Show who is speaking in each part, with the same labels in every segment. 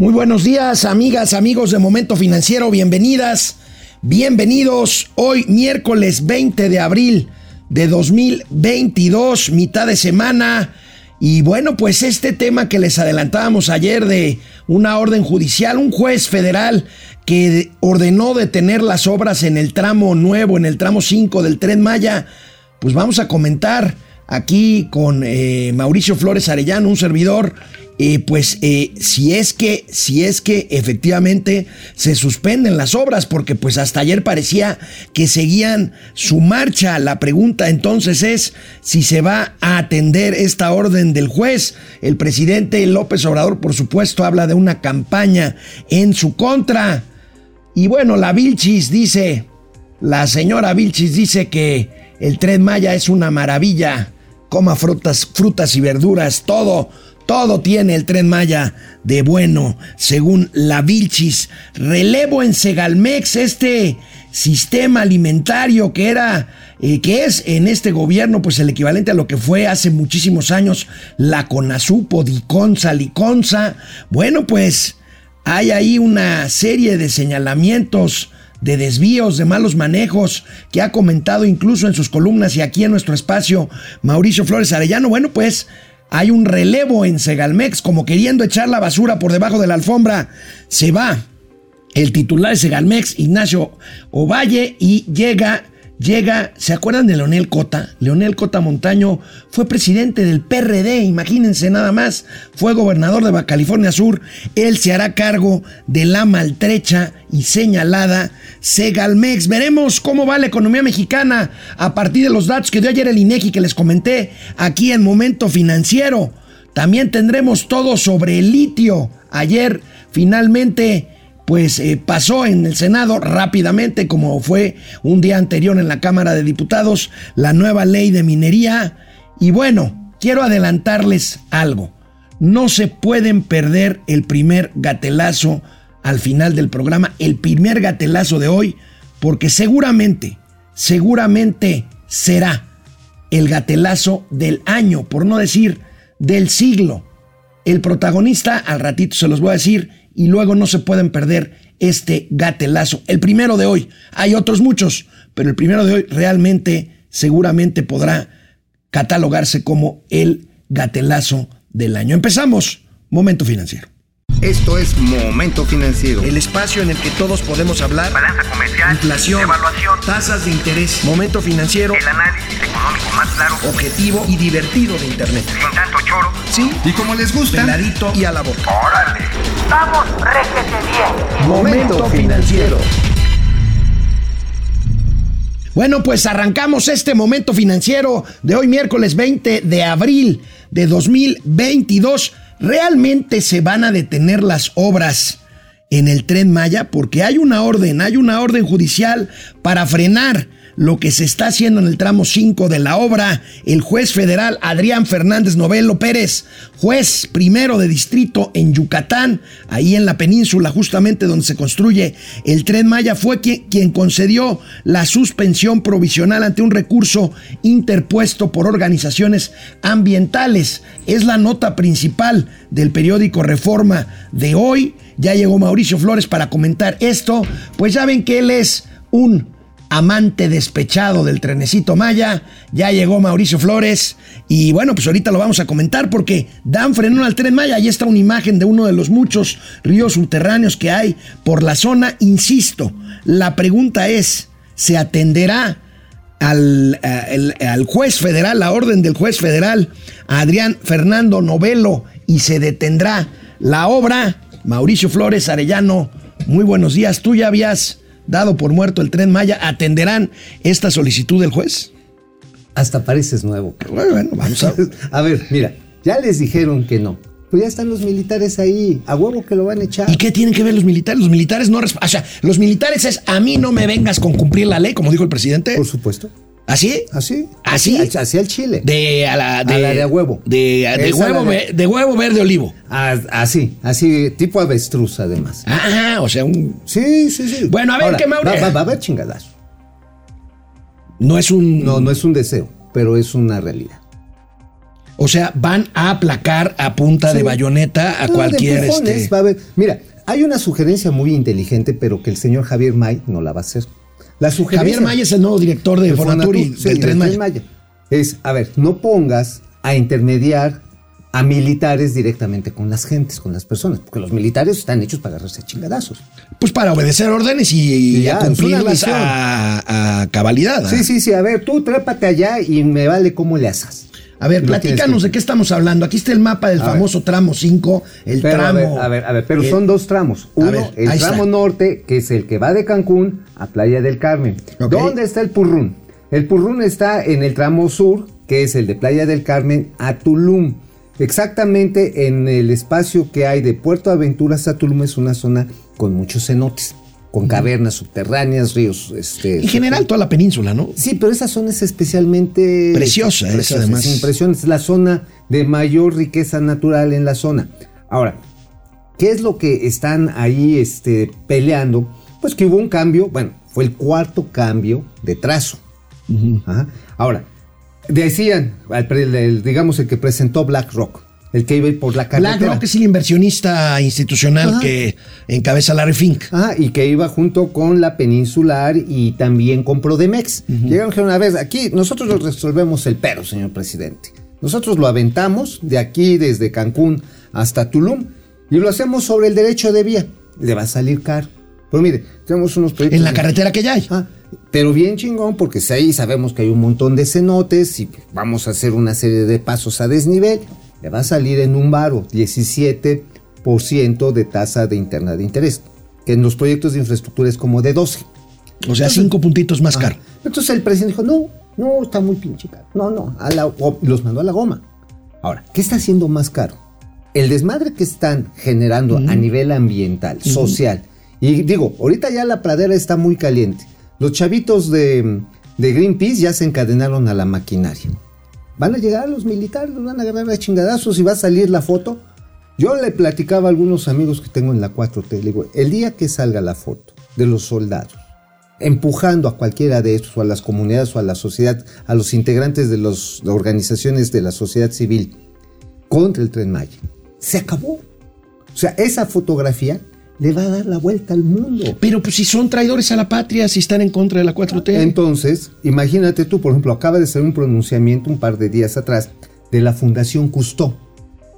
Speaker 1: Muy buenos días, amigas, amigos de Momento Financiero, bienvenidas, bienvenidos. Hoy miércoles 20 de abril de 2022, mitad de semana. Y bueno, pues este tema que les adelantábamos ayer de una orden judicial, un juez federal que ordenó detener las obras en el tramo nuevo, en el tramo 5 del tren Maya, pues vamos a comentar aquí con eh, Mauricio Flores Arellano, un servidor, pues eh, si es que, si es que efectivamente se suspenden las obras, porque pues hasta ayer parecía que seguían su marcha. La pregunta entonces es si se va a atender esta orden del juez. El presidente López Obrador, por supuesto, habla de una campaña en su contra. Y bueno, la Vilchis dice, la señora Vilchis dice que el tren Maya es una maravilla. Coma frutas, frutas y verduras, todo todo tiene el tren Maya de bueno, según la Vilchis. Relevo en Segalmex, este sistema alimentario que era, eh, que es en este gobierno, pues el equivalente a lo que fue hace muchísimos años la Conasupo, Diconsa, Liconza. Bueno, pues hay ahí una serie de señalamientos de desvíos, de malos manejos, que ha comentado incluso en sus columnas y aquí en nuestro espacio Mauricio Flores Arellano. Bueno, pues hay un relevo en Segalmex, como queriendo echar la basura por debajo de la alfombra. Se va el titular de Segalmex, Ignacio Ovalle, y llega llega, ¿se acuerdan de Leonel Cota? Leonel Cota Montaño fue presidente del PRD, imagínense nada más, fue gobernador de California Sur, él se hará cargo de la maltrecha y señalada Segalmex. Veremos cómo va la economía mexicana a partir de los datos que dio ayer el INEGI que les comenté aquí en Momento Financiero. También tendremos todo sobre el litio. Ayer finalmente pues eh, pasó en el Senado rápidamente, como fue un día anterior en la Cámara de Diputados, la nueva ley de minería. Y bueno, quiero adelantarles algo. No se pueden perder el primer gatelazo al final del programa, el primer gatelazo de hoy, porque seguramente, seguramente será el gatelazo del año, por no decir del siglo. El protagonista, al ratito se los voy a decir, y luego no se pueden perder este gatelazo. El primero de hoy, hay otros muchos, pero el primero de hoy realmente seguramente podrá catalogarse como el gatelazo del año. Empezamos, momento financiero.
Speaker 2: Esto es Momento Financiero.
Speaker 1: El espacio en el que todos podemos hablar.
Speaker 3: Balanza comercial.
Speaker 1: Inflación.
Speaker 3: Evaluación.
Speaker 1: Tasas de interés. Momento financiero.
Speaker 3: El análisis económico más claro.
Speaker 1: Objetivo y divertido de Internet.
Speaker 3: Sin tanto choro.
Speaker 1: Sí.
Speaker 2: Y como les gusta.
Speaker 1: Peladito y a la boca.
Speaker 3: ¡Órale! ¡Vamos, réjete bien!
Speaker 2: Momento Financiero.
Speaker 1: Bueno, pues arrancamos este momento financiero de hoy miércoles 20 de abril de 2022. ¿Realmente se van a detener las obras en el tren Maya? Porque hay una orden, hay una orden judicial para frenar lo que se está haciendo en el tramo 5 de la obra. El juez federal Adrián Fernández Novelo Pérez, juez primero de distrito en Yucatán, ahí en la península, justamente donde se construye el tren Maya, fue quien, quien concedió la suspensión provisional ante un recurso interpuesto por organizaciones ambientales. Es la nota principal del periódico Reforma de hoy. Ya llegó Mauricio Flores para comentar esto, pues ya ven que él es un amante despechado del trenecito Maya. Ya llegó Mauricio Flores y bueno, pues ahorita lo vamos a comentar porque dan frenón al tren Maya. Ahí está una imagen de uno de los muchos ríos subterráneos que hay por la zona. Insisto, la pregunta es, ¿se atenderá al, al, al juez federal, la orden del juez federal, Adrián Fernando Novelo y se detendrá la obra? Mauricio Flores Arellano, muy buenos días. Tú ya habías dado por muerto el tren Maya, ¿atenderán esta solicitud del juez?
Speaker 4: Hasta pareces nuevo.
Speaker 1: Bueno, bueno, vamos a...
Speaker 4: a ver, mira, ya les dijeron que no. Pues ya están los militares ahí, a huevo que lo van a echar.
Speaker 1: ¿Y qué tienen que ver los militares? Los militares no... O sea, los militares es a mí no me vengas con cumplir la ley, como dijo el presidente.
Speaker 4: Por supuesto.
Speaker 1: ¿Así?
Speaker 4: Así.
Speaker 1: ¿Así?
Speaker 4: Así al Chile.
Speaker 1: De a la de,
Speaker 4: A la de a huevo.
Speaker 1: De, de
Speaker 4: Esa
Speaker 1: huevo,
Speaker 4: de-
Speaker 1: de huevo verde olivo.
Speaker 4: Ah, Así, así, tipo avestruz además.
Speaker 1: Ajá, o sea, un
Speaker 4: Sí, sí, sí.
Speaker 1: Bueno, a ver, ¿qué, Maure?
Speaker 4: va, va- va a haber chingadazo.
Speaker 1: no es un
Speaker 4: No, no es un deseo, pero es una realidad.
Speaker 1: O sea, van a aplacar a punta de bayoneta a
Speaker 4: No, de
Speaker 1: cualquier este.
Speaker 4: va a haber- Mira, hay una sugerencia muy inteligente, pero que el señor Javier May no la va a hacer. La sugerencia
Speaker 1: Javier Maya es el nuevo director de Fonatur,
Speaker 4: sí,
Speaker 1: del Tren Maya.
Speaker 4: Es, a ver, no pongas a intermediar a militares directamente con las gentes, con las personas, porque los militares están hechos para agarrarse a chingadazos.
Speaker 1: Pues para obedecer órdenes y,
Speaker 4: Y ya,
Speaker 1: cumplirlas a cabalidad. ¿ah?
Speaker 4: Sí, sí, sí, a ver, tú trépate allá y me vale cómo le haces.
Speaker 1: A ver,
Speaker 4: No
Speaker 1: platícanos
Speaker 4: que-
Speaker 1: de qué estamos hablando. Aquí está el mapa del
Speaker 4: A ver.
Speaker 1: famoso tramo 5, el
Speaker 4: Pero,
Speaker 1: tramo.
Speaker 4: a ver, a ver, a ver, pero
Speaker 1: eh,
Speaker 4: son dos tramos. Uno,
Speaker 1: ver,
Speaker 4: el tramo
Speaker 1: está.
Speaker 4: norte, que es el que va de Cancún a Playa del Carmen. ¿Dónde está el Purrún? El Purrún está en el tramo sur, que es el de Playa del Carmen a Tulum. Exactamente en el espacio que hay de Puerto Aventuras a Tulum es una zona con muchos cenotes, con cavernas subterráneas, ríos. Este,
Speaker 1: En general, toda la península, ¿no?
Speaker 4: Sí, pero esa zona es especialmente
Speaker 1: Preciosa, es además.
Speaker 4: Es impresionante, es la zona de mayor riqueza natural en la zona. Ahora, ¿qué es lo que están ahí este, peleando? Pues que hubo un cambio, bueno, fue el cuarto cambio de trazo. Ajá. Ahora, decían, digamos el que presentó BlackRock, el que iba a ir por la carretera.
Speaker 1: BlackRock es el inversionista institucional
Speaker 4: Ajá.
Speaker 1: que encabeza Larry Fink.
Speaker 4: Ajá, y que iba junto con la Peninsular y también con Prodemex. Llegaron y dijeron, a ver, aquí nosotros resolvemos el pero, señor presidente. Nosotros lo aventamos de aquí, desde Cancún hasta Tulum, y lo hacemos sobre el derecho de vía. Le va a salir caro. Pero mire, tenemos unos proyectos...
Speaker 1: En la carretera que ya hay.
Speaker 4: Ah, pero bien chingón, porque si ahí sabemos que hay un montón de cenotes y vamos a hacer una serie de pasos a desnivel. Le va a salir en un varo 17% de tasa de interna de interés, que en los proyectos de infraestructura es como de 12.
Speaker 1: O sea, cinco puntitos más caro.
Speaker 4: Entonces el presidente dijo, no, no, está muy pinche caro. No, no, a la, los mandó a la goma. Ahora, ¿qué está haciendo más caro? El desmadre que están generando a nivel ambiental, social. Y digo, ahorita ya la pradera está muy caliente. Los chavitos de, de Greenpeace ya se encadenaron a la maquinaria. Van a llegar los militares, van a agarrar a chingadazos y va a salir la foto. Yo le platicaba a algunos amigos que tengo en la 4T, le digo, el día que salga la foto de los soldados empujando a cualquiera de estos, o a las comunidades, o a la sociedad, a los integrantes de las organizaciones de la sociedad civil contra el tren Maya. Se acabó. O sea, esa fotografía le va a dar la vuelta al mundo.
Speaker 1: Pero pues si son traidores a la patria, si están en contra de la 4T.
Speaker 4: Entonces, imagínate tú, por ejemplo, acaba de ser un pronunciamiento un par de días atrás de la Fundación Custó.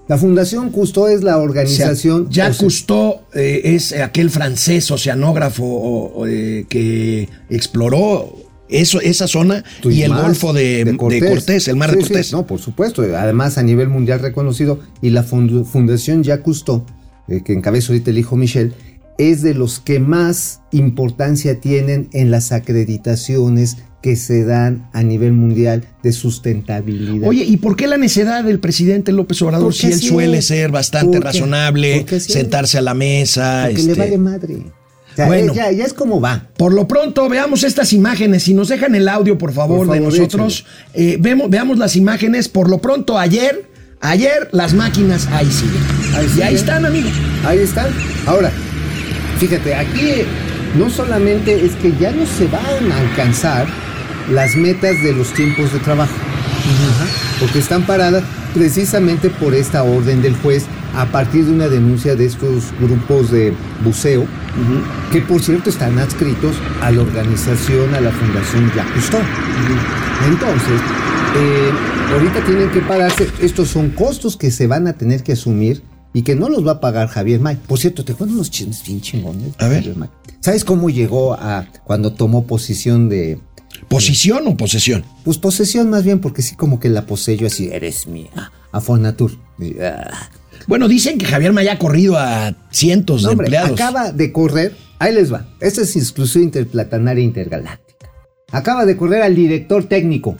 Speaker 4: La Fundación Custó es la
Speaker 1: O sea,
Speaker 4: organización...
Speaker 1: Jacques
Speaker 4: o sea,
Speaker 1: Cousteau eh, es aquel francés oceanógrafo eh, que exploró eso, esa zona y el Golfo de, de Cortés. el mar de
Speaker 4: sí,
Speaker 1: Cortés.
Speaker 4: no, por supuesto. Además, a nivel mundial reconocido. Y la Fundación Jacques Cousteau, eh, que encabeza ahorita el hijo Michel, es de los que más importancia tienen en las acreditaciones que se dan a nivel mundial de sustentabilidad.
Speaker 1: Oye, ¿y por qué la necedad del presidente López Obrador si él suele ser bastante
Speaker 4: Porque-
Speaker 1: razonable,
Speaker 4: porque
Speaker 1: sentarse a la mesa?
Speaker 4: Porque
Speaker 1: este,
Speaker 4: le vale madre. O sea,
Speaker 1: Bueno.
Speaker 4: ya, ya es como va.
Speaker 1: Por lo pronto, veamos estas imágenes. Si nos dejan el audio, por favor,
Speaker 4: Por
Speaker 1: de nosotros. eh, vemos, veamos las imágenes. Por lo pronto, ayer, ayer las máquinas ahí siguen.
Speaker 4: Ahí
Speaker 1: y ahí están, amigo.
Speaker 4: Ahí están. Ahora, fíjate, aquí no solamente es que ya no se van a alcanzar las metas de los tiempos de trabajo, porque están paradas precisamente por esta orden del juez a partir de una denuncia de estos grupos de buceo, que por cierto están adscritos a la organización, a la Fundación Jacques Cousteau. Entonces, eh, ahorita tienen que pararse. Estos son costos que se van a tener que asumir y que no los va a pagar Javier May. Por cierto, te cuento unos chismes bien chingones.
Speaker 1: A ver.
Speaker 4: May. ¿Sabes cómo llegó a cuando tomó posición de.
Speaker 1: ¿Posición o posesión?
Speaker 4: Pues posesión más bien, porque sí, como que la poseyó así, eres mía, a Fonatur. Y, ah.
Speaker 1: Bueno, dicen que Javier Maya ha corrido a cientos
Speaker 4: No,
Speaker 1: de
Speaker 4: hombre,
Speaker 1: empleados.
Speaker 4: acaba de correr, ahí les va, esta es exclusiva interplatanaria intergaláctica. Acaba de correr al director técnico.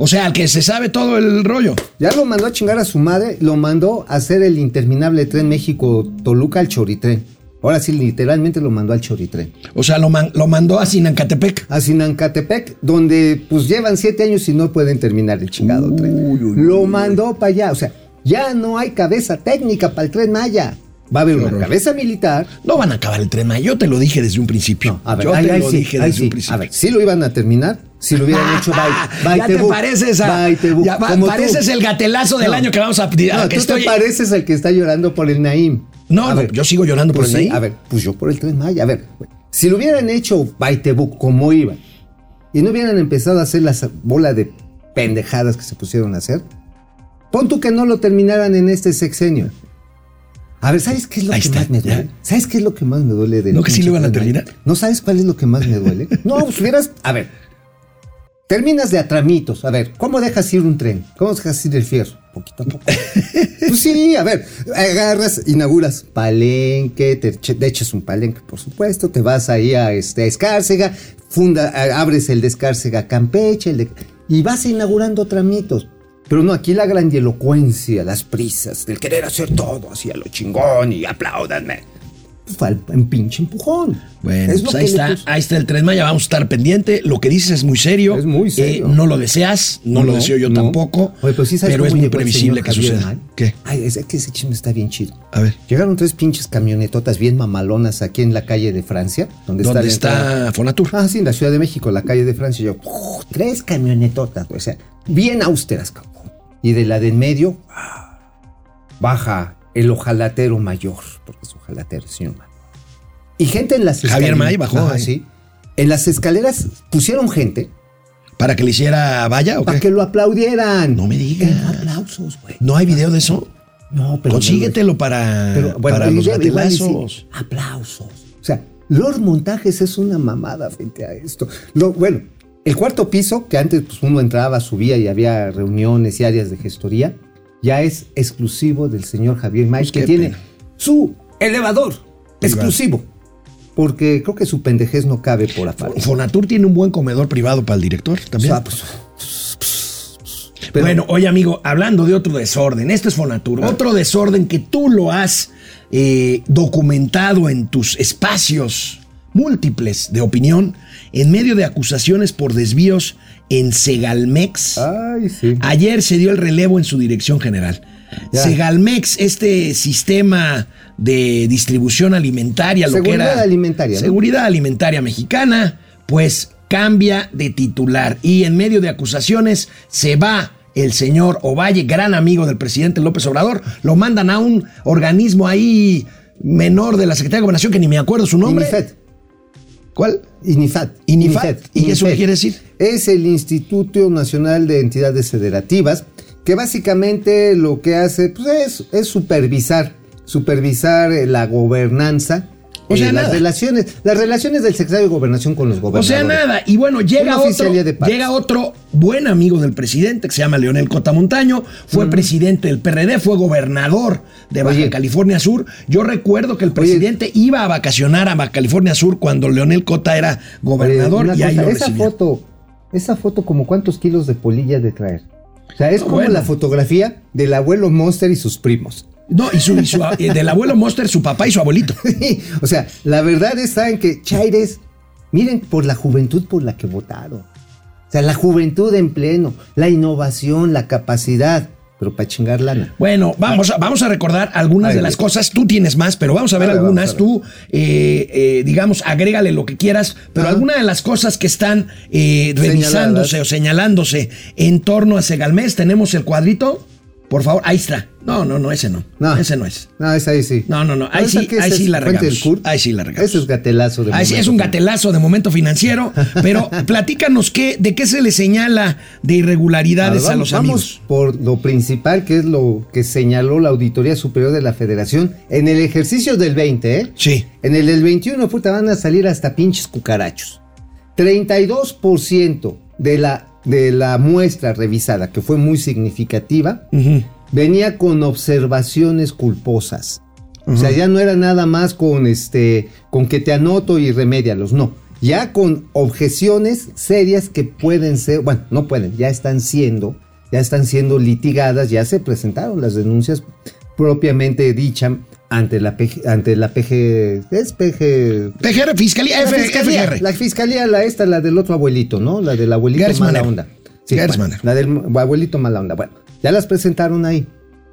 Speaker 1: O sea, al que se sabe todo el rollo.
Speaker 4: Ya lo mandó a chingar a su madre, lo mandó a hacer el interminable tren México-Toluca al Choritren. Ahora sí, literalmente lo mandó al Choritren.
Speaker 1: O sea, lo, man- lo mandó a Sinancatepec.
Speaker 4: A Sinancatepec, donde pues llevan siete años y no pueden terminar el chingado tren. Lo mandó para allá, o sea, ya no hay cabeza técnica para el tren Maya. Va a haber una
Speaker 1: horror.
Speaker 4: cabeza militar.
Speaker 1: No van a acabar el tren Maya. Yo te lo dije desde un principio.
Speaker 4: A ver,
Speaker 1: Yo
Speaker 4: ahí-
Speaker 1: te
Speaker 4: ahí
Speaker 1: lo
Speaker 4: sí,
Speaker 1: dije desde
Speaker 4: sí.
Speaker 1: un principio.
Speaker 4: A ver, sí lo iban a terminar, Si lo hubieran hecho by, by
Speaker 1: ya te
Speaker 4: book,
Speaker 1: pareces a.
Speaker 4: by the book,
Speaker 1: ya
Speaker 4: como tú.
Speaker 1: pareces el gatelazo del
Speaker 4: No.
Speaker 1: año que vamos a. a
Speaker 4: No,
Speaker 1: que
Speaker 4: tú
Speaker 1: estoy-
Speaker 4: te pareces al que está llorando por el Naim.
Speaker 1: No, no, yo sigo llorando por
Speaker 4: pues
Speaker 1: el
Speaker 4: sí,
Speaker 1: Naim.
Speaker 4: A ver, pues yo por el Tren Maya. A ver, si lo hubieran hecho by the book como iba y no hubieran empezado a hacer las bola de pendejadas que se pusieron a hacer, pon tú que no lo terminaran en este sexenio. A ver, ¿sabes qué es lo
Speaker 1: Ahí
Speaker 4: que
Speaker 1: está,
Speaker 4: más me
Speaker 1: ya.
Speaker 4: duele? ¿Sabes qué es lo que más me duele del
Speaker 1: ¿No que sí lo iban a terminar?
Speaker 4: ¿No sabes cuál es lo que más me duele? No, pues hubieras. A ver. Terminas de a tramitos. A ver, ¿cómo dejas ir un tren? ¿Cómo dejas ir el fierro? Poquito a poco. pues sí, a ver, agarras, inauguras palenque, te, te echas un palenque, por supuesto, te vas ahí a, este, a Escárcega, funda, abres el de Escárcega Campeche, el de- y vas inaugurando tramitos. Pero no, aquí la grandilocuencia, las prisas, del querer hacer todo así a lo chingón y apláudanme. Pues fue al- en pinche empujón.
Speaker 1: Bueno,
Speaker 4: Es
Speaker 1: pues ahí está,
Speaker 4: puso.
Speaker 1: ahí está el Tren Maya, vamos a estar pendiente. Lo que dices es muy serio.
Speaker 4: Es muy serio.
Speaker 1: Eh, no lo deseas, no, lo deseo yo
Speaker 4: no.
Speaker 1: tampoco.
Speaker 4: Oye, pero sí sabes
Speaker 1: pero es muy previsible que
Speaker 4: Javier
Speaker 1: suceda. ¿Qué?
Speaker 4: Ay, es que ese chisme está bien chido.
Speaker 1: A ver.
Speaker 4: Llegaron tres pinches camionetotas bien mamalonas aquí en la calle de Francia. Donde,
Speaker 1: ¿Dónde está
Speaker 4: entrada.
Speaker 1: Fonatur?
Speaker 4: Ah, sí, en la Ciudad de México, la calle de Francia. Y yo, ¡uf! tres camionetotas, o sea, bien austeras. cabrón. Y de la de en medio, baja el ojalatero mayor, porque es ojalatero, señor May. Y gente en las
Speaker 1: Javier May bajó
Speaker 4: Ajá, sí. En las escaleras pusieron gente
Speaker 1: ¿Para que le hiciera valla o
Speaker 4: para
Speaker 1: qué?
Speaker 4: que lo aplaudieran.
Speaker 1: No me digas.
Speaker 4: En aplausos, güey.
Speaker 1: ¿No hay video de eso?
Speaker 4: No, pero.
Speaker 1: Consíguetelo para,
Speaker 4: Pero, bueno,
Speaker 1: para los gatelazos.
Speaker 4: Aplausos. O sea, los montajes es una mamada frente a esto. Lo, bueno, el cuarto piso, que antes pues, uno entraba, subía y había reuniones y áreas de gestoría, ya es exclusivo del señor Javier May,
Speaker 1: Pues
Speaker 4: que tiene
Speaker 1: pena.
Speaker 4: su elevador exclusivo. Porque creo que su pendejez no cabe por afán.
Speaker 1: Fonatur tiene un buen comedor privado para el director
Speaker 4: O
Speaker 1: también.
Speaker 4: sea, pues, pero-
Speaker 1: bueno, oye amigo, hablando de otro desorden, este es Fonatur, otro desorden que tú lo has eh, documentado en tus espacios múltiples de opinión en medio de acusaciones por desvíos en Segalmex.
Speaker 4: Ay, sí.
Speaker 1: Ayer se dio el relevo en su dirección general.
Speaker 4: Ya.
Speaker 1: Segalmex, este sistema de distribución alimentaria, lo que
Speaker 4: Seguridad
Speaker 1: era
Speaker 4: alimentaria, ¿no?
Speaker 1: seguridad alimentaria mexicana, pues cambia de titular y en medio de acusaciones se va el señor Ovalle, gran amigo del presidente López Obrador, lo mandan a un organismo ahí menor de la Secretaría de Gobernación que ni me acuerdo su nombre. ¿Cuál?
Speaker 4: INIFAT.
Speaker 1: INIFAT. ¿Y eso qué quiere decir?
Speaker 4: Es el Instituto Nacional de Entidades Federativas, que básicamente lo que hace pues, es, es supervisar, supervisar eh, la gobernanza.
Speaker 1: O sea,
Speaker 4: eh, las relaciones, las relaciones del secretario de gobernación con los
Speaker 1: O
Speaker 4: gobernadores.
Speaker 1: sea, nada. Y bueno, llega otro, llega otro buen amigo del presidente que se llama Leonel Cotamontaño. Fue presidente del PRD, fue gobernador de Baja
Speaker 4: Oye.
Speaker 1: California Sur. Yo recuerdo que el presidente iba a vacacionar a Baja California Sur cuando Leonel Cota era
Speaker 4: Oye,
Speaker 1: gobernador
Speaker 4: una
Speaker 1: y ahí
Speaker 4: cosa,
Speaker 1: lo
Speaker 4: esa foto, esa foto como cuántos kilos de polilla de traer. O sea, es
Speaker 1: No,
Speaker 4: como
Speaker 1: bueno.
Speaker 4: la fotografía del abuelo Monster y sus primos.
Speaker 1: No, y, su, y su- eh, del abuelo Monster, su papá y su abuelito.
Speaker 4: o sea, la verdad está en que Chaires, miren por la juventud por la que votaron. O sea, la juventud en pleno, la innovación, la capacidad, pero para chingar lana.
Speaker 1: Bueno, vamos a, vamos a recordar algunas
Speaker 4: Ay,
Speaker 1: de las cosas. Tú tienes más, pero vamos a ver algunas.
Speaker 4: vamos a ver.
Speaker 1: Tú, eh, eh, digamos, agrégale lo que quieras, pero
Speaker 4: Ajá.
Speaker 1: algunas de las cosas que están eh, revisándose
Speaker 4: Señaladas.
Speaker 1: o señalándose en torno a Segalmés, tenemos el cuadrito. Por favor, ahí está. No, no, no, ese no.
Speaker 4: No.
Speaker 1: Ese no es.
Speaker 4: No, es ahí sí.
Speaker 1: No, no, no. Ahí
Speaker 4: ¿Esa
Speaker 1: sí, ahí sí
Speaker 4: ¿Es
Speaker 1: la regamos. Ahí sí la regamos.
Speaker 4: Ese es gatelazo de
Speaker 1: Ahí sí,
Speaker 4: momento
Speaker 1: es un gatelazo de momento financiero, pero platícanos qué, de qué se le señala de irregularidades a los
Speaker 4: vamos
Speaker 1: amigos.
Speaker 4: por lo principal, que es lo que señaló la Auditoría Superior de la Federación en el ejercicio del 20, ¿eh?
Speaker 1: Sí.
Speaker 4: En el del 21, puta, van a salir hasta pinches cucarachos. 32% de la, de la muestra revisada, que fue muy significativa, venía con observaciones culposas. O sea, ya no era nada más con este, con que te anoto y remédialos, no. Ya con objeciones serias que pueden ser, bueno, no pueden, ya están siendo, ya están siendo litigadas, ya se presentaron las denuncias propiamente dichas ante la PG, ante la PG, es PG,
Speaker 1: PGR, Fiscalía,
Speaker 4: la
Speaker 1: F-
Speaker 4: fiscalía,
Speaker 1: FGR.
Speaker 4: la fiscalía, la esta, la del otro abuelito, ¿no? La del abuelito
Speaker 1: Gersmaner.
Speaker 4: mala onda. Bueno, la del abuelito mala onda. Bueno, ya las presentaron ahí.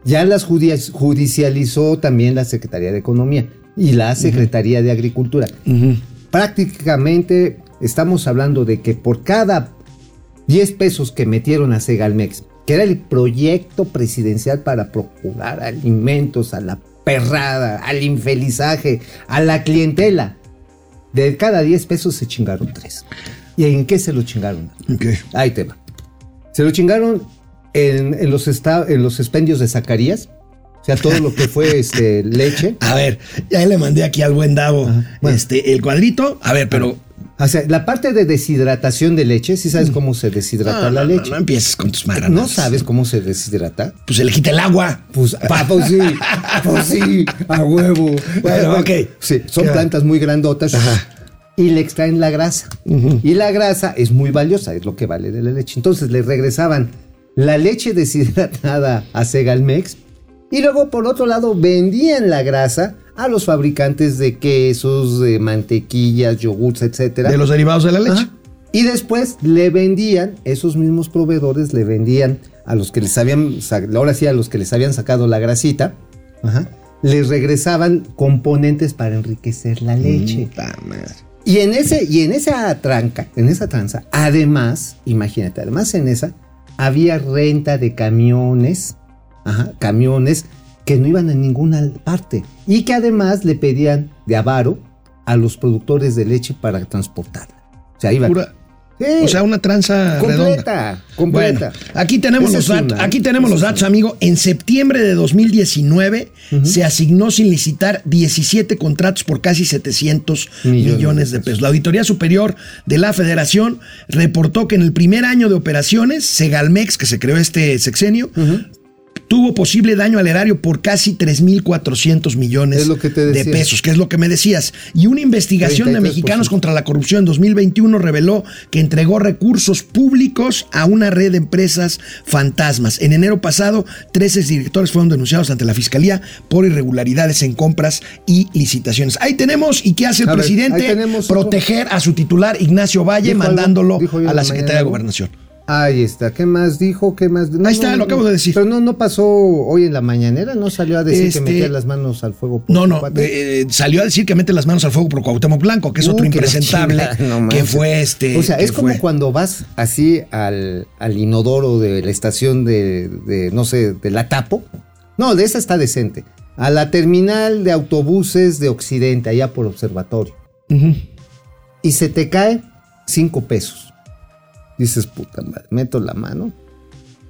Speaker 4: Ya las judi- judicializó también la Secretaría de Economía y la Secretaría de Agricultura. Prácticamente estamos hablando de que por cada 10 pesos que metieron a Segalmex, que era el proyecto presidencial para procurar alimentos a la perrada, al infelizaje, a la clientela. De cada 10 pesos se chingaron 3. ¿Y en qué se lo chingaron?
Speaker 1: Ok.
Speaker 4: Ahí te va. Se lo chingaron en, en los, esta- en los expendios de Zacarías. O sea, todo lo que fue este, leche.
Speaker 1: A ver, ya le mandé aquí al buen Davo
Speaker 4: Ajá, bueno.
Speaker 1: este, el cuadrito. A ver, pero.
Speaker 4: O sea, la parte de deshidratación de leche, ¿sí sabes cómo se deshidrata
Speaker 1: No,
Speaker 4: la
Speaker 1: no, no,
Speaker 4: leche?
Speaker 1: no empieces con tus marranas.
Speaker 4: ¿No sabes cómo se deshidrata?
Speaker 1: Pues se le quita el agua.
Speaker 4: Pues, pa, pues sí, pues sí, a huevo.
Speaker 1: Bueno, ok.
Speaker 4: Sí, son plantas muy grandotas
Speaker 1: Ajá.
Speaker 4: y le extraen la grasa. Y la grasa es muy valiosa, es lo que vale de la leche. Entonces le regresaban la leche deshidratada a Segalmex y luego por otro lado vendían la grasa a los fabricantes de quesos, de mantequillas, yogurts, etcétera.
Speaker 1: De los derivados de la leche.
Speaker 4: Ajá. Y después le vendían, esos mismos proveedores le vendían a los que les habían, ahora sí, a los que les habían sacado la grasita, ajá, les regresaban componentes para enriquecer la leche. Y en ese, y en esa tranca, en esa tranza, además, imagínate, además en esa, había renta de camiones, ajá, camiones que no iban a ninguna parte. Y que además le pedían de avaro a los productores de leche para transportarla. O sea.
Speaker 1: Pura-
Speaker 4: Sí,
Speaker 1: O sea, una tranza redonda.
Speaker 4: completa, completa.
Speaker 1: Bueno, aquí tenemos
Speaker 4: Esa
Speaker 1: los datos, aquí tenemos los datos, amigo. En septiembre de 2019 se asignó sin licitar 17 contratos por casi 700 millones,
Speaker 4: Millones
Speaker 1: de
Speaker 4: de
Speaker 1: pesos. La Auditoría Superior de la Federación reportó que en el primer año de operaciones, Segalmex, que se creó este sexenio, tuvo posible daño al erario por casi 3.400 millones de pesos, que es lo que me decías. Y una investigación de
Speaker 4: 33%.
Speaker 1: mexicanos contra la corrupción en 2021 reveló que entregó recursos públicos a una red de empresas fantasmas. En enero pasado, 13 directores fueron denunciados ante la Fiscalía por irregularidades en compras y licitaciones. Ahí tenemos, ¿y qué hace el
Speaker 4: A
Speaker 1: presidente? Proteger a su titular, Ignacio Valle,
Speaker 4: algo,
Speaker 1: mandándolo a la Secretaría de. Gobernación.
Speaker 4: Ahí está. ¿Qué más dijo? ¿Qué más? No,
Speaker 1: Ahí está,
Speaker 4: no,
Speaker 1: lo acabo de decir.
Speaker 4: Pero no, no pasó hoy en la mañanera, no salió a decir
Speaker 1: Este-
Speaker 4: que metía las manos al fuego. por
Speaker 1: No, no,
Speaker 4: cuate?
Speaker 1: eh, salió a decir que mete las manos al fuego por Cuauhtémoc Blanco, que es otro
Speaker 4: Uh, que la
Speaker 1: impresentable,
Speaker 4: no
Speaker 1: que fue este.
Speaker 4: O sea, es como
Speaker 1: fue-
Speaker 4: cuando vas así al, al inodoro de la estación de, de, no sé, de la Tapo. No, de esa está decente. A la terminal de autobuses de Occidente, allá por observatorio. Y se te cae cinco pesos. Dices, puta madre, meto la mano.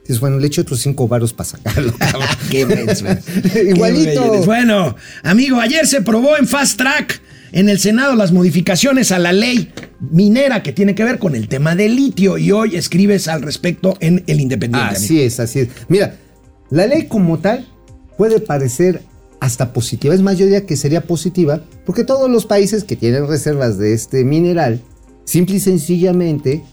Speaker 4: Dices, bueno, le echo otros cinco varos para sacarlo.
Speaker 1: Qué.
Speaker 4: Igualito.
Speaker 1: Qué. Bueno, amigo, ayer se probó en Fast Track en el Senado las modificaciones a la ley minera que tiene que ver con el tema del litio y hoy escribes al respecto en El Independiente. amigo.
Speaker 4: Así es, así es. Mira, la ley como tal puede parecer hasta positiva. Es más, yo diría que sería positiva porque todos los países que tienen reservas de este mineral, simple y sencillamente,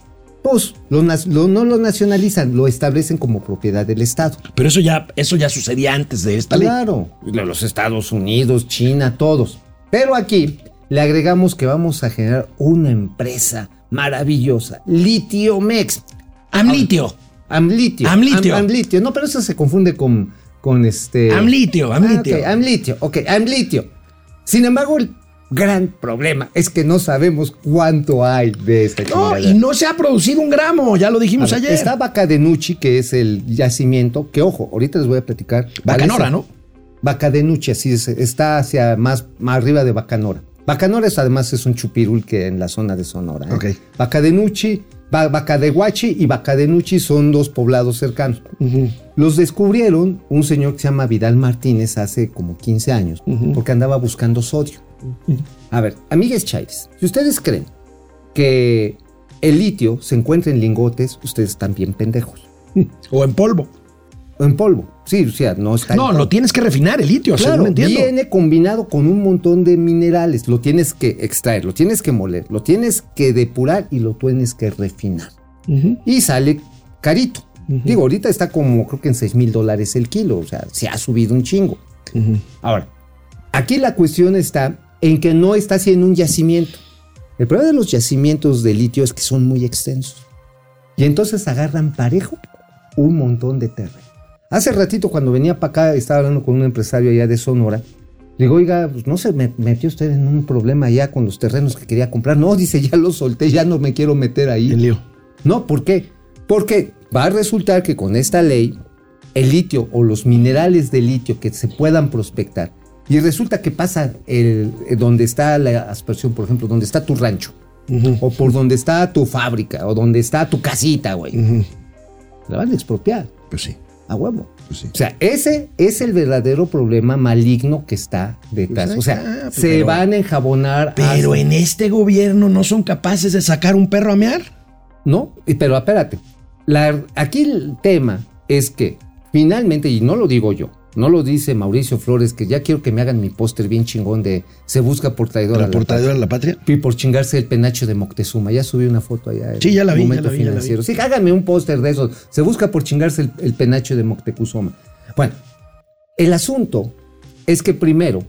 Speaker 4: pues lo nas- lo- no lo nacionalizan, lo establecen como propiedad del Estado.
Speaker 1: Pero eso ya, eso ya sucedía antes de esta ley.
Speaker 4: Claro, lo- los Estados Unidos, China, todos. Pero aquí le agregamos que vamos a generar una empresa maravillosa, Litiomex.
Speaker 1: Amlitio.
Speaker 4: Amlitio.
Speaker 1: Amlitio.
Speaker 4: Am- amlitio. No, pero eso se confunde con, con este.
Speaker 1: Amlitio, amlitio.
Speaker 4: Ah, ok, amlitio. Ok, amlitio. Sin embargo, el gran problema es que no sabemos cuánto hay de esta
Speaker 1: No, y no se ha producido un gramo, ya lo dijimos
Speaker 4: ver,
Speaker 1: ayer.
Speaker 4: Está Bacadenucci, que es el yacimiento, que ojo, ahorita les voy a platicar.
Speaker 1: Bacanora, ¿no?
Speaker 4: Bacadenucci, así es, está hacia más, más arriba de Bacanora. Bacanora es, además es un chupirul que en la zona de Sonora. ¿eh?
Speaker 1: Ok.
Speaker 4: Bacadenucci, Ba- Bacadehuachi y Bacadenucci son dos poblados cercanos. Los descubrieron un señor que se llama Vidal Martínez hace como 15 años, porque andaba buscando sodio. A ver, amigues Chaires, si ustedes creen que el litio se encuentra en lingotes, ustedes están bien pendejos.
Speaker 1: O en polvo.
Speaker 4: En polvo. Sí, o sea, no está en
Speaker 1: No,
Speaker 4: polvo.
Speaker 1: lo tienes que refinar el litio,
Speaker 4: Claro,
Speaker 1: según entiendo.
Speaker 4: viene combinado con un montón de minerales. Lo tienes que extraer, lo tienes que moler, lo tienes que depurar y lo tienes que refinar. Y sale carito. Digo, ahorita está como creo que en 6 mil dólares el kilo. O sea, se ha subido un chingo. Ahora, aquí la cuestión está en que no está haciendo un yacimiento. El problema de los yacimientos de litio es que son muy extensos. Y entonces agarran parejo un montón de terreno. Hace ratito cuando venía para acá estaba hablando con un empresario allá de Sonora. Le digo, oiga, pues no se me- metió usted en un problema allá con los terrenos que quería comprar. No, dice, ya los solté, ya no me quiero meter ahí.
Speaker 1: El lío.
Speaker 4: No, ¿por qué? Porque va a resultar que con esta ley, el litio o los minerales de litio que se puedan prospectar, y resulta que pasa el, eh, donde está la aspersión, por ejemplo, donde está tu rancho, o por donde está tu fábrica, o donde está tu casita, güey. La van a expropiar,
Speaker 1: Pues sí.
Speaker 4: A huevo.
Speaker 1: Pues sí.
Speaker 4: O sea, ese es el verdadero problema maligno que está detrás.
Speaker 1: Pues
Speaker 4: o sea,
Speaker 1: pues,
Speaker 4: se
Speaker 1: pero-
Speaker 4: van a enjabonar.
Speaker 1: Pero en este gobierno no son capaces de sacar un perro a mear.
Speaker 4: No, y- pero espérate. La- aquí el tema es que finalmente, y no lo digo yo, no lo dice Mauricio Flores, que ya quiero que me hagan mi póster bien chingón de se busca por traidor a
Speaker 1: La
Speaker 4: la
Speaker 1: portadora de la patria.
Speaker 4: patria", y por chingarse el penacho de Moctezuma. Ya subí una foto allá.
Speaker 1: Sí, ya la vi,
Speaker 4: Momento
Speaker 1: ya la vi, ya la vi.
Speaker 4: financiero. Sí, háganme un póster de esos. Se busca por chingarse el, el penacho de Moctezuma. Bueno, el asunto es que primero,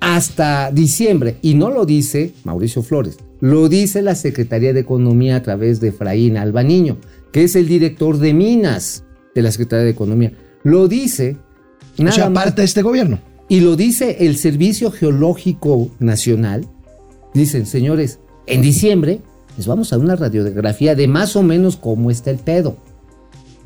Speaker 4: hasta diciembre, y no lo dice Mauricio Flores, lo dice la Secretaría de Economía a través de Efraín Albaniño, que es el director de Minas de la Secretaría de Economía. Lo dice
Speaker 1: o
Speaker 4: nada
Speaker 1: sea,
Speaker 4: más,
Speaker 1: parte de este gobierno.
Speaker 4: y lo dice el Servicio Geológico Nacional. Dicen, señores, en diciembre les vamos a una radiografía de más o menos cómo está el pedo.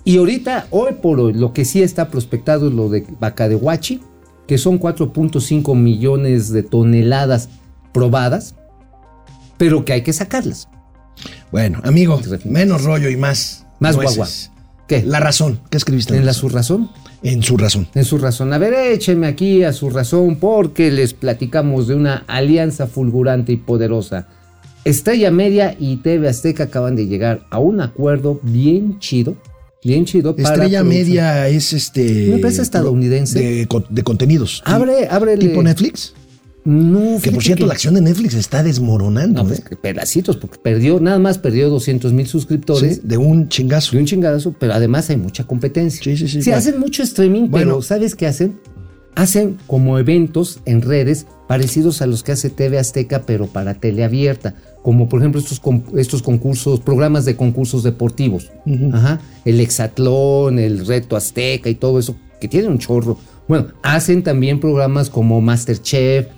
Speaker 4: Y ahorita, hoy por hoy, lo que sí está prospectado es lo de Bacadehuachi, que son 4.5 millones de toneladas probadas, pero que hay que sacarlas.
Speaker 1: Bueno, amigo, menos rollo y más.
Speaker 4: Más
Speaker 1: nueces.
Speaker 4: guagua. ¿Qué?
Speaker 1: La razón. ¿Qué escribiste?
Speaker 4: en la su razón.
Speaker 1: En su razón.
Speaker 4: En su razón. A ver, échenme aquí a su razón porque les platicamos de una alianza fulgurante y poderosa. Estrella Media y TV Azteca acaban de llegar a un acuerdo bien chido. Bien chido para
Speaker 1: Estrella. Media es este.
Speaker 4: Una empresa estadounidense.
Speaker 1: De, de contenidos.
Speaker 4: Abre, ábrele.
Speaker 1: ¿Tipo Netflix?
Speaker 4: No,
Speaker 1: Que por cierto,
Speaker 4: que-
Speaker 1: la acción de Netflix está desmoronando.
Speaker 4: No, pues,
Speaker 1: ¿eh?
Speaker 4: pedacitos, porque perdió, nada más perdió 200 mil suscriptores.
Speaker 1: Sí, de un chingazo.
Speaker 4: De un chingadazo, pero además hay mucha competencia.
Speaker 1: Sí, sí, sí, bueno.
Speaker 4: hacen mucho streaming,
Speaker 1: Bueno.
Speaker 4: pero ¿sabes qué hacen? Hacen como eventos en redes parecidos a los que hace TV Azteca, pero para teleabierta. Como por ejemplo estos, estos concursos, programas de concursos deportivos. Ajá. El Hexatlón, el Reto Azteca y todo eso, que tienen un chorro. Bueno, hacen también programas como Masterchef,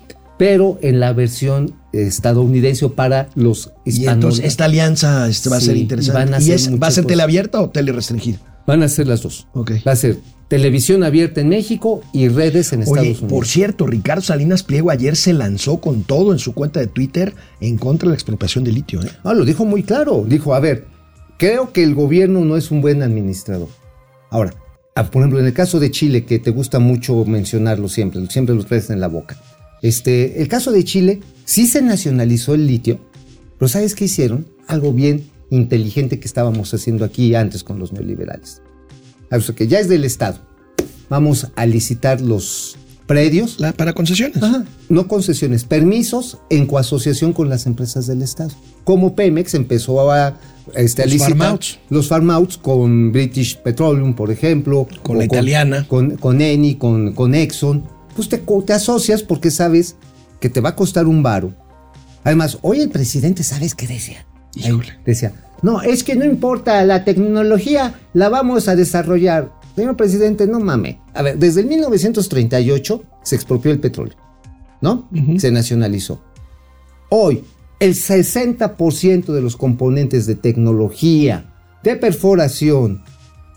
Speaker 4: pero en la versión estadounidense para los
Speaker 1: Y
Speaker 4: hispanos.
Speaker 1: entonces esta alianza este, va a ser interesante.
Speaker 4: a
Speaker 1: ¿Y es, va a ser teleabierta o telerestringida?
Speaker 4: Van a ser las dos.
Speaker 1: Ok.
Speaker 4: Va a ser televisión abierta en México y redes en Estados
Speaker 1: Oye,
Speaker 4: Unidos.
Speaker 1: por cierto, Ricardo Salinas Pliego ayer se lanzó con todo en su cuenta de Twitter en contra de la expropiación de litio. ¿eh?
Speaker 4: Ah, lo dijo muy claro. Dijo, a ver, creo que el gobierno no es un buen administrador. Ahora, ah, por ejemplo, en el caso de Chile, que te gusta mucho mencionarlo siempre, siempre lo traes en la boca. Este, el caso de Chile, sí se nacionalizó el litio, pero ¿sabes qué hicieron? Algo bien inteligente que estábamos haciendo aquí antes con los neoliberales. O sea, que ya es del Estado. Vamos a licitar los predios
Speaker 1: La, para concesiones.
Speaker 4: Ajá. No concesiones, permisos en coasociación con las empresas del Estado. Como Pemex empezó a, este,
Speaker 1: Los
Speaker 4: licitar
Speaker 1: farm-outs.
Speaker 4: los farm-outs con British Petroleum, por ejemplo.
Speaker 1: Con la italiana.
Speaker 4: Con, con Eni, con, con Exxon. Pues te, te asocias porque sabes que te va a costar un varo. Además, hoy el presidente, ¿sabes qué decía?
Speaker 1: Híjole.
Speaker 4: Decía, no, es que no importa, la tecnología la vamos a desarrollar. Señor presidente, no mame. A ver, desde el 1938 se expropió el petróleo, ¿no? Se nacionalizó. Hoy, el 60% de los componentes de tecnología, de perforación,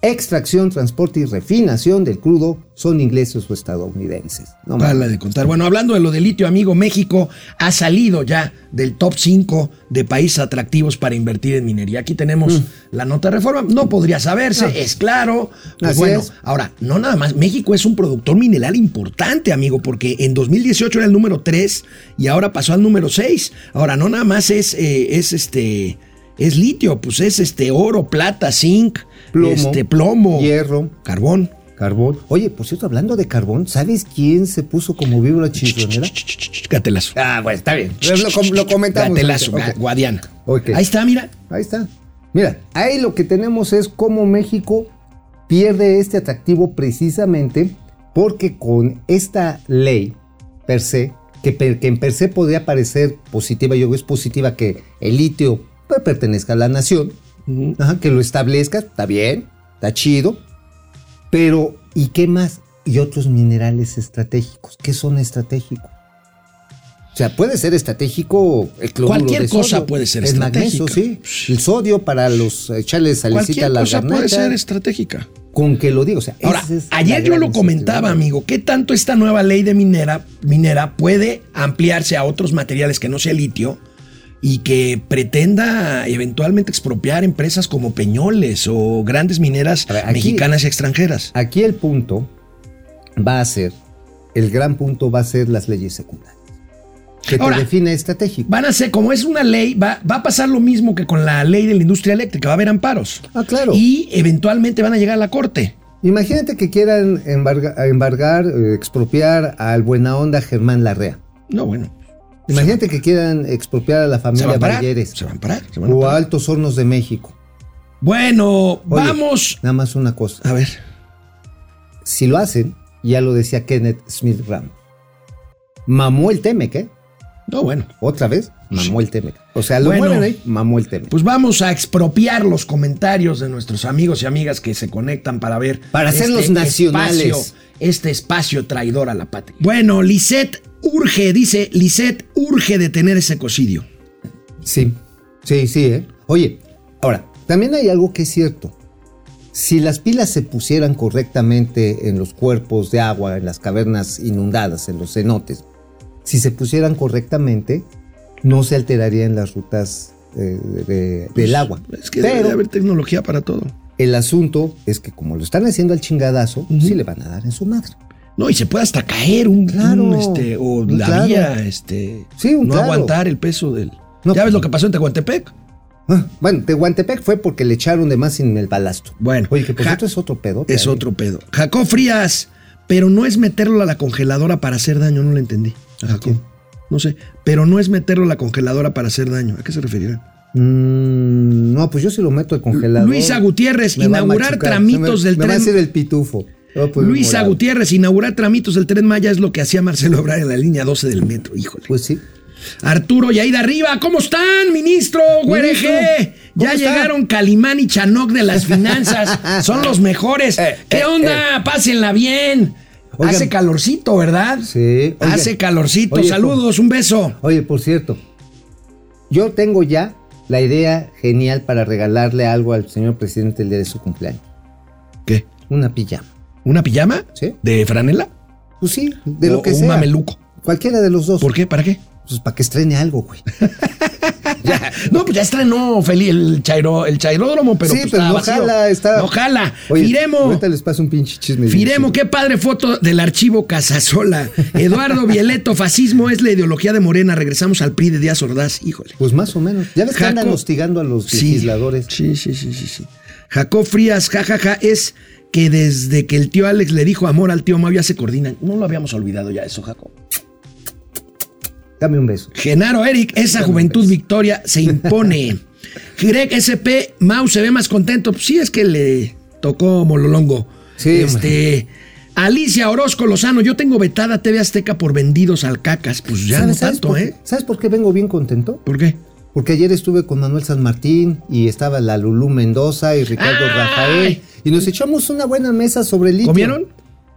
Speaker 4: extracción, transporte y refinación del crudo son ingleses o estadounidenses. No
Speaker 1: de contar. Bueno, hablando de lo de litio, amigo, México ha salido ya del top 5 de países atractivos para invertir en minería. Aquí tenemos la nota de reforma. No podría saberse,
Speaker 4: Mm. No.
Speaker 1: es claro. Pues
Speaker 4: Así
Speaker 1: bueno,
Speaker 4: es.
Speaker 1: ahora, no nada más. México es un productor mineral importante, amigo, porque en 2018 era el número 3 y ahora pasó al número 6. Ahora, no nada más es, eh, es este. Es litio, pues es este oro, plata, zinc,
Speaker 4: Plomo,
Speaker 1: este, plomo,
Speaker 4: hierro.
Speaker 1: carbón.
Speaker 4: Carbón. Oye, por cierto, hablando de carbón, ¿sabes quién se puso como víbora chisonera?
Speaker 1: Gatelazo.
Speaker 4: Ah, bueno, está bien. Lo, lo comentamos.
Speaker 1: Gatelazo, Guadiana. Ahí está, mira.
Speaker 4: Ahí está. Mira, ahí lo que tenemos es cómo México pierde este atractivo precisamente porque con esta ley per se, que, per- que en per se podría parecer positiva, yo digo es positiva que el litio pues, pertenezca a la nación, ajá, que lo establezca, está bien, está chido, pero ¿y qué más? Y otros minerales estratégicos. ¿Qué son estratégicos? O sea, puede ser estratégico el cloruro
Speaker 1: Cualquier
Speaker 4: de
Speaker 1: cosa puede ser
Speaker 4: el magnesio, sí. El sodio para los echarle salecita a la
Speaker 1: cosa puede ser estratégica.
Speaker 4: Con que lo digo, o sea,
Speaker 1: Ahora,
Speaker 4: es
Speaker 1: ayer yo lo comentaba, amigo, ¿qué tanto esta nueva ley de minera, minera puede ampliarse a otros materiales que no sea litio y que pretenda eventualmente expropiar empresas como Peñoles o grandes mineras
Speaker 4: A ver, aquí-
Speaker 1: mexicanas y extranjeras?
Speaker 4: Aquí el punto va a ser, el gran punto va a ser las leyes secundarias. Que
Speaker 1: Ahora,
Speaker 4: te define estratégico.
Speaker 1: Van a ser, como es una ley, va, va a pasar lo mismo que con la ley de la industria eléctrica, va a haber amparos.
Speaker 4: Ah, claro.
Speaker 1: Y eventualmente van a llegar a la corte.
Speaker 4: Imagínate que quieran embarga- embargar, eh, expropiar al buena onda Germán Larrea.
Speaker 1: No, bueno.
Speaker 4: Imagínate que quieran expropiar a la familia
Speaker 1: parar.
Speaker 4: Valleres
Speaker 1: Se van a parar. se van a
Speaker 4: o a
Speaker 1: parar.
Speaker 4: Altos Hornos de México.
Speaker 1: Bueno,
Speaker 4: Oye,
Speaker 1: vamos.
Speaker 4: Nada más una cosa.
Speaker 1: A ver.
Speaker 4: Si lo hacen, ya lo decía Kenneth Smith Ram. Mamó el Temec, ¿eh?
Speaker 1: No, bueno.
Speaker 4: Otra vez, mamó el Temec. O sea, lo
Speaker 1: Bueno.
Speaker 4: mueven ahí, mamó el Temec.
Speaker 1: Pues vamos a expropiar los comentarios de nuestros amigos y amigas que se conectan para ver.
Speaker 4: Para hacerlos nacionales.
Speaker 1: espacio, este espacio traidor a la patria. Bueno, Lisette urge, dice Lisette urge detener ese ecocidio.
Speaker 4: Sí, sí, sí, ¿eh? Oye, ahora, también hay algo que es cierto. Si las pilas se pusieran correctamente en los cuerpos de agua, en las cavernas inundadas, en los cenotes, si se pusieran correctamente, no se alterarían las rutas eh, de- del agua.
Speaker 1: Es que debe
Speaker 4: Pero
Speaker 1: de haber tecnología para todo.
Speaker 4: el asunto es que como lo están haciendo al chingadazo, sí le van a dar en su madre.
Speaker 1: No, y se puede hasta caer un,
Speaker 4: Claro,
Speaker 1: un, este, o
Speaker 4: un
Speaker 1: la
Speaker 4: claro.
Speaker 1: vía, este,
Speaker 4: Sí, un
Speaker 1: no
Speaker 4: claro.
Speaker 1: aguantar el peso del.
Speaker 4: No,
Speaker 1: ya ves lo que pasó en Tehuantepec.
Speaker 4: Ah, bueno, Tehuantepec fue porque le echaron de más sin el balasto.
Speaker 1: Bueno,
Speaker 4: Oye, que por cierto es otro pedo.
Speaker 1: Es otro pedo. Jacob Frías, pero no es meterlo a la congeladora para hacer daño, no lo entendí. A Jacob.
Speaker 4: quién?
Speaker 1: No sé, pero no es meterlo a la congeladora para hacer daño. ¿A qué se referirán?
Speaker 4: Mm, no, pues yo sí lo meto al congelador.
Speaker 1: Luisa Gutiérrez,
Speaker 4: Me va
Speaker 1: inaugurar
Speaker 4: machucar.
Speaker 1: tramitos
Speaker 4: me,
Speaker 1: del
Speaker 4: me va a
Speaker 1: tren-
Speaker 4: hacer el pitufo. A poner
Speaker 1: Luisa. Gutiérrez, inaugurar tramitos del tren Maya es lo que hacía Marcelo Ebrard en la línea 12 del metro. Híjole.
Speaker 4: Pues sí.
Speaker 1: Arturo y ahí de arriba, ¿cómo están, ministro Güereje?
Speaker 4: ¿cómo
Speaker 1: Ya
Speaker 4: está?
Speaker 1: llegaron Calimán y Chanoc de las finanzas. Son los mejores.
Speaker 4: Eh,
Speaker 1: ¿Qué
Speaker 4: eh,
Speaker 1: onda? Pásenla bien.
Speaker 4: Oigan.
Speaker 1: Hace calorcito, ¿verdad?
Speaker 4: Sí.
Speaker 1: Hace calorcito.
Speaker 4: oye,
Speaker 1: Saludos, un beso.
Speaker 4: Oye, por cierto, yo tengo ya la idea genial para regalarle algo al señor presidente el día de su cumpleaños.
Speaker 1: ¿Qué?
Speaker 4: Una pijama.
Speaker 1: ¿Una pijama?
Speaker 4: Sí.
Speaker 1: ¿De franela?
Speaker 4: Pues sí, de
Speaker 1: O-
Speaker 4: lo que
Speaker 1: o un mameluco.
Speaker 4: Cualquiera de los dos.
Speaker 1: ¿Por qué? ¿Para qué?
Speaker 4: Pues para que estrene algo, güey.
Speaker 1: No, pues ya estrenó Feli el chairo, el chairódromo, pero
Speaker 4: sí,
Speaker 1: pues
Speaker 4: pero
Speaker 1: estaba
Speaker 4: no
Speaker 1: vacío.
Speaker 4: jala, está.
Speaker 1: No jala.
Speaker 4: Oye,
Speaker 1: Firemo.
Speaker 4: Ahorita les paso un pinche chisme.
Speaker 1: Firemo, qué padre foto del archivo Casasola. Eduardo Vieleto, fascismo es la ideología de Morena. Regresamos al PRI de Díaz Ordaz. Híjole.
Speaker 4: Pues más o menos. Ya ves que andan hostigando a los legisladores.
Speaker 1: Sí, sí, sí, sí, sí. Jacob Frías, jajaja, es que desde que el tío Alex le dijo amor al tío Mau ya se coordinan. No lo habíamos olvidado ya eso, Jacob.
Speaker 4: Dame un beso.
Speaker 1: Genaro Eric, esa juventud victoria se impone. Greg SP, Mau se ve más contento. Pues sí, es que le tocó Mololongo.
Speaker 4: Sí,
Speaker 1: Este. Alicia Orozco Lozano, yo tengo vetada TV Azteca por vendidos al cacas. Pues ya no tanto, ¿eh?
Speaker 4: ¿Sabes por qué vengo bien contento?
Speaker 1: ¿Por qué?
Speaker 4: Porque ayer estuve con Manuel San Martín y estaba la Lulú Mendoza y Ricardo
Speaker 1: ¡Ay!
Speaker 4: Rafael y nos echamos una buena mesa sobre el litio.
Speaker 1: ¿Comieron?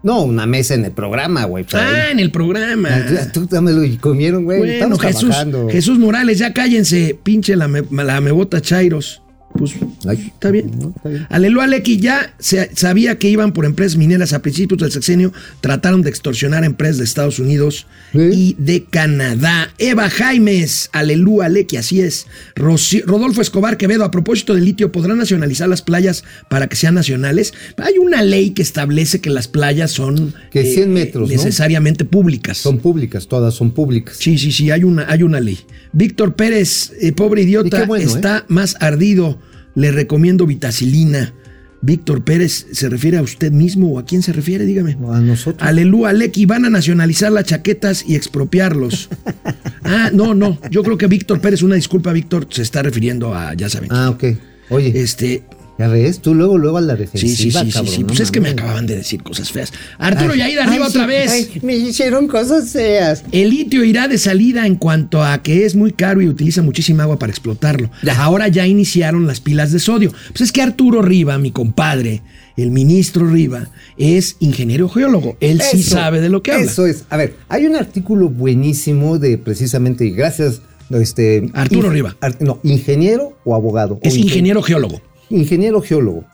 Speaker 4: No, una mesa en el programa, güey.
Speaker 1: Ah, en el programa.
Speaker 4: Tú dámelo y comieron, güey.
Speaker 1: Bueno,
Speaker 4: Estamos
Speaker 1: Jesús,
Speaker 4: trabajando.
Speaker 1: Jesús Morales, ya cállense, pinche la, me- la mebota Chairos. Pues está bien.
Speaker 4: no, está bien.
Speaker 1: Alelu Aleki ya se, sabía que iban por empresas mineras a principios del sexenio, trataron de extorsionar a empresas de Estados Unidos
Speaker 4: ¿Sí?
Speaker 1: y de Canadá. Eva Jaimes, Alelu Aleki, así es. Rodolfo Escobar Quevedo, a propósito del litio, ¿podrán nacionalizar las playas para que sean nacionales? Hay una ley que establece que las playas son eh,
Speaker 4: Que 100 metros, ¿no?
Speaker 1: necesariamente públicas.
Speaker 4: Son públicas, todas son públicas.
Speaker 1: Sí, sí, sí, hay una, hay una ley. Víctor Pérez, eh, pobre idiota,
Speaker 4: bueno,
Speaker 1: está más ardido. Le recomiendo vitacilina. Víctor Pérez, ¿se refiere a usted mismo o a quién se refiere? Dígame.
Speaker 4: A nosotros.
Speaker 1: Aleluya, Aleki, van a nacionalizar las chaquetas y expropiarlos. ah, no, no. Yo creo que Víctor Pérez, una disculpa, Víctor, se está refiriendo a, ya saben.
Speaker 4: Ah, ok. Oye,
Speaker 1: Este,
Speaker 4: ya ves, tú luego, luego a la defensiva,
Speaker 1: sí, sí, sí,
Speaker 4: cabrón,
Speaker 1: sí. Pues es que me acababan de decir cosas feas. Arturo,
Speaker 4: Ay,
Speaker 1: arriba otra vez.
Speaker 4: ay, me hicieron cosas feas.
Speaker 1: El litio irá de salida en cuanto a que es muy caro y utiliza muchísima agua para explotarlo. Ahora ya iniciaron las pilas de sodio. Pues es que Arturo Riva, mi compadre, el ministro Riva, es ingeniero geólogo. Él sí sabe de lo que habla.
Speaker 4: Eso es. A ver, hay un artículo buenísimo de precisamente, y gracias, este.
Speaker 1: Arturo Riva.
Speaker 4: ar- no, ingeniero o abogado.
Speaker 1: Es
Speaker 4: O
Speaker 1: ingeniero geólogo.
Speaker 4: Ingeniero geólogo.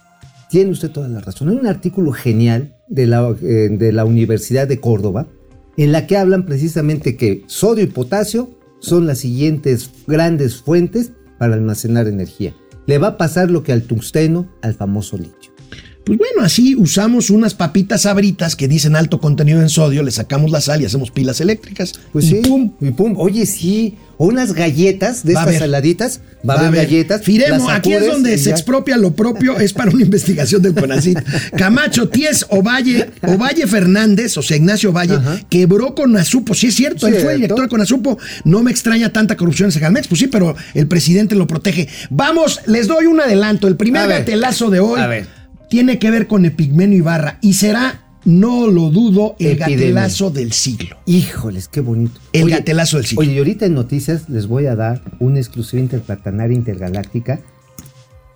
Speaker 4: Tiene usted toda la razón. Hay un artículo genial de la, eh, de la Universidad de Córdoba en la que hablan precisamente que sodio y potasio son las siguientes grandes fuentes para almacenar energía. Le va a pasar lo que al tungsteno, al famoso litio.
Speaker 1: Pues bueno, así usamos unas papitas sabritas que dicen alto contenido en sodio, le sacamos la sal y hacemos pilas eléctricas.
Speaker 4: Pues
Speaker 1: y
Speaker 4: sí.
Speaker 1: pum.
Speaker 4: Y pum. Oye, sí. O unas galletas de
Speaker 1: Va
Speaker 4: estas saladitas. Va, a haber galletas.
Speaker 1: Firemo, aquí es donde se expropia lo propio, es para una investigación del CONACIT. Camacho, Ties Ovalle, Ovalle Fernández, o sea, Ignacio Ovalle,
Speaker 4: Ajá.
Speaker 1: quebró con Azupo. Sí, es cierto, él fue
Speaker 4: Cierto.
Speaker 1: director con Azupo. No me extraña tanta corrupción en Segalmex. Pues sí, pero el presidente lo protege. Vamos, les doy un adelanto. El primer gatelazo de hoy
Speaker 4: A ver.
Speaker 1: Tiene que ver con Epigmenio Ibarra y será, no lo dudo, el
Speaker 4: Epidemia.
Speaker 1: gatelazo del siglo.
Speaker 4: Híjoles, qué bonito.
Speaker 1: El gatelazo del siglo.
Speaker 4: Oye, y ahorita en noticias les voy a dar una exclusiva interplatanaria intergaláctica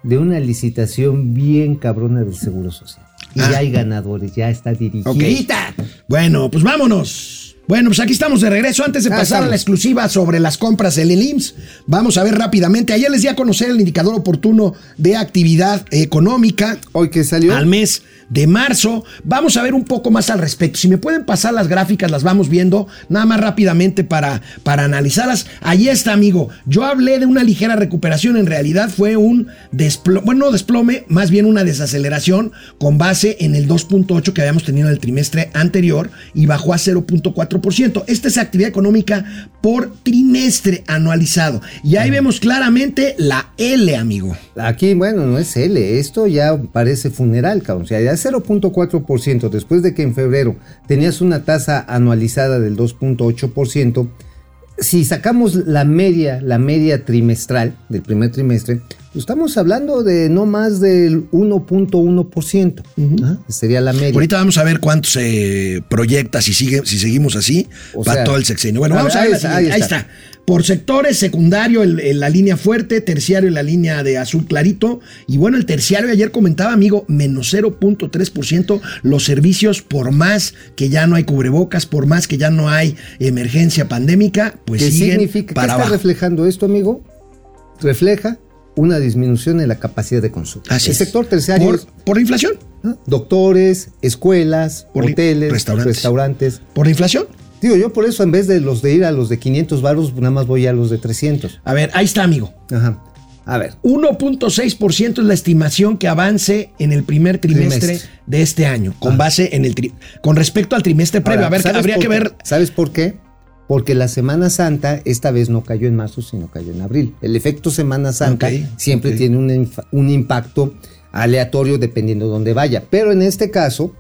Speaker 4: de una licitación bien cabrona del Seguro Social. Y
Speaker 1: Ah.
Speaker 4: ya hay ganadores, ya está dirigida.
Speaker 1: Ok. Bueno, pues vámonos. Bueno, pues aquí estamos de regreso. Antes de
Speaker 4: Ah,
Speaker 1: pasar a la exclusiva sobre las compras del IMSS, vamos a ver rápidamente. Ayer les di a conocer el indicador oportuno de actividad económica
Speaker 4: Hoy que salió.
Speaker 1: al mes de marzo. Vamos a ver un poco más al respecto. Si me pueden pasar las gráficas, las vamos viendo nada más rápidamente para, para analizarlas. Ahí está, amigo. Yo hablé de una ligera recuperación. En realidad fue un desplome, bueno, no desplome, más bien una desaceleración con base en el 2.8 que habíamos tenido en el trimestre anterior y bajó a 0.4%. Esta es actividad económica por trimestre anualizado. Y ahí vemos claramente la L, amigo.
Speaker 4: Aquí, bueno, no es L, esto ya parece funeral, cabrón. O sea, ya 0.4%, después de que en febrero tenías una tasa anualizada del 2.8%, si sacamos la media, la media trimestral del primer trimestre, estamos hablando de no más del 1.1%. Ajá, Sería la media.
Speaker 1: Ahorita vamos a ver cuánto se proyecta si sigue, si seguimos así
Speaker 4: O
Speaker 1: para
Speaker 4: sea,
Speaker 1: todo el sexenio. Bueno,
Speaker 4: a
Speaker 1: vamos
Speaker 4: ver,
Speaker 1: a ver
Speaker 4: ahí está, ahí está.
Speaker 1: está. Por sectores, secundario, el- el- la línea fuerte, terciario, la línea de azul clarito. Y bueno, el terciario ayer comentaba, amigo, menos 0.3%. Los servicios, por más que ya no hay cubrebocas, por más que ya no hay emergencia pandémica, pues
Speaker 4: ¿Qué
Speaker 1: siguen
Speaker 4: significa? ¿Qué
Speaker 1: para
Speaker 4: está
Speaker 1: abajo.
Speaker 4: reflejando esto, amigo? Refleja una disminución en la capacidad de consumo.
Speaker 1: Así
Speaker 4: el
Speaker 1: es.
Speaker 4: sector terciario
Speaker 1: Por,
Speaker 4: es,
Speaker 1: por la inflación.
Speaker 4: ¿no? doctores, escuelas,
Speaker 1: Por
Speaker 4: hoteles,
Speaker 1: restaurantes.
Speaker 4: restaurantes.
Speaker 1: Por la inflación.
Speaker 4: Digo, yo por eso en vez de los de ir a los de 500 baros, nada más voy a los de 300.
Speaker 1: A ver, ahí está, amigo.
Speaker 4: Ajá. A ver,
Speaker 1: 1.6% es la estimación que avance en el primer trimestre,
Speaker 4: Trimestre.
Speaker 1: de este año, con base en el tri- con respecto al trimestre previo.
Speaker 4: Ahora,
Speaker 1: a ver,
Speaker 4: ¿sabes
Speaker 1: habría
Speaker 4: por
Speaker 1: que ver.
Speaker 4: ¿Sabes por qué? Porque la Semana Santa esta vez no cayó en marzo, sino cayó en abril. El efecto Semana Santa siempre tiene un, impacto aleatorio dependiendo de dónde vaya. Pero en este caso,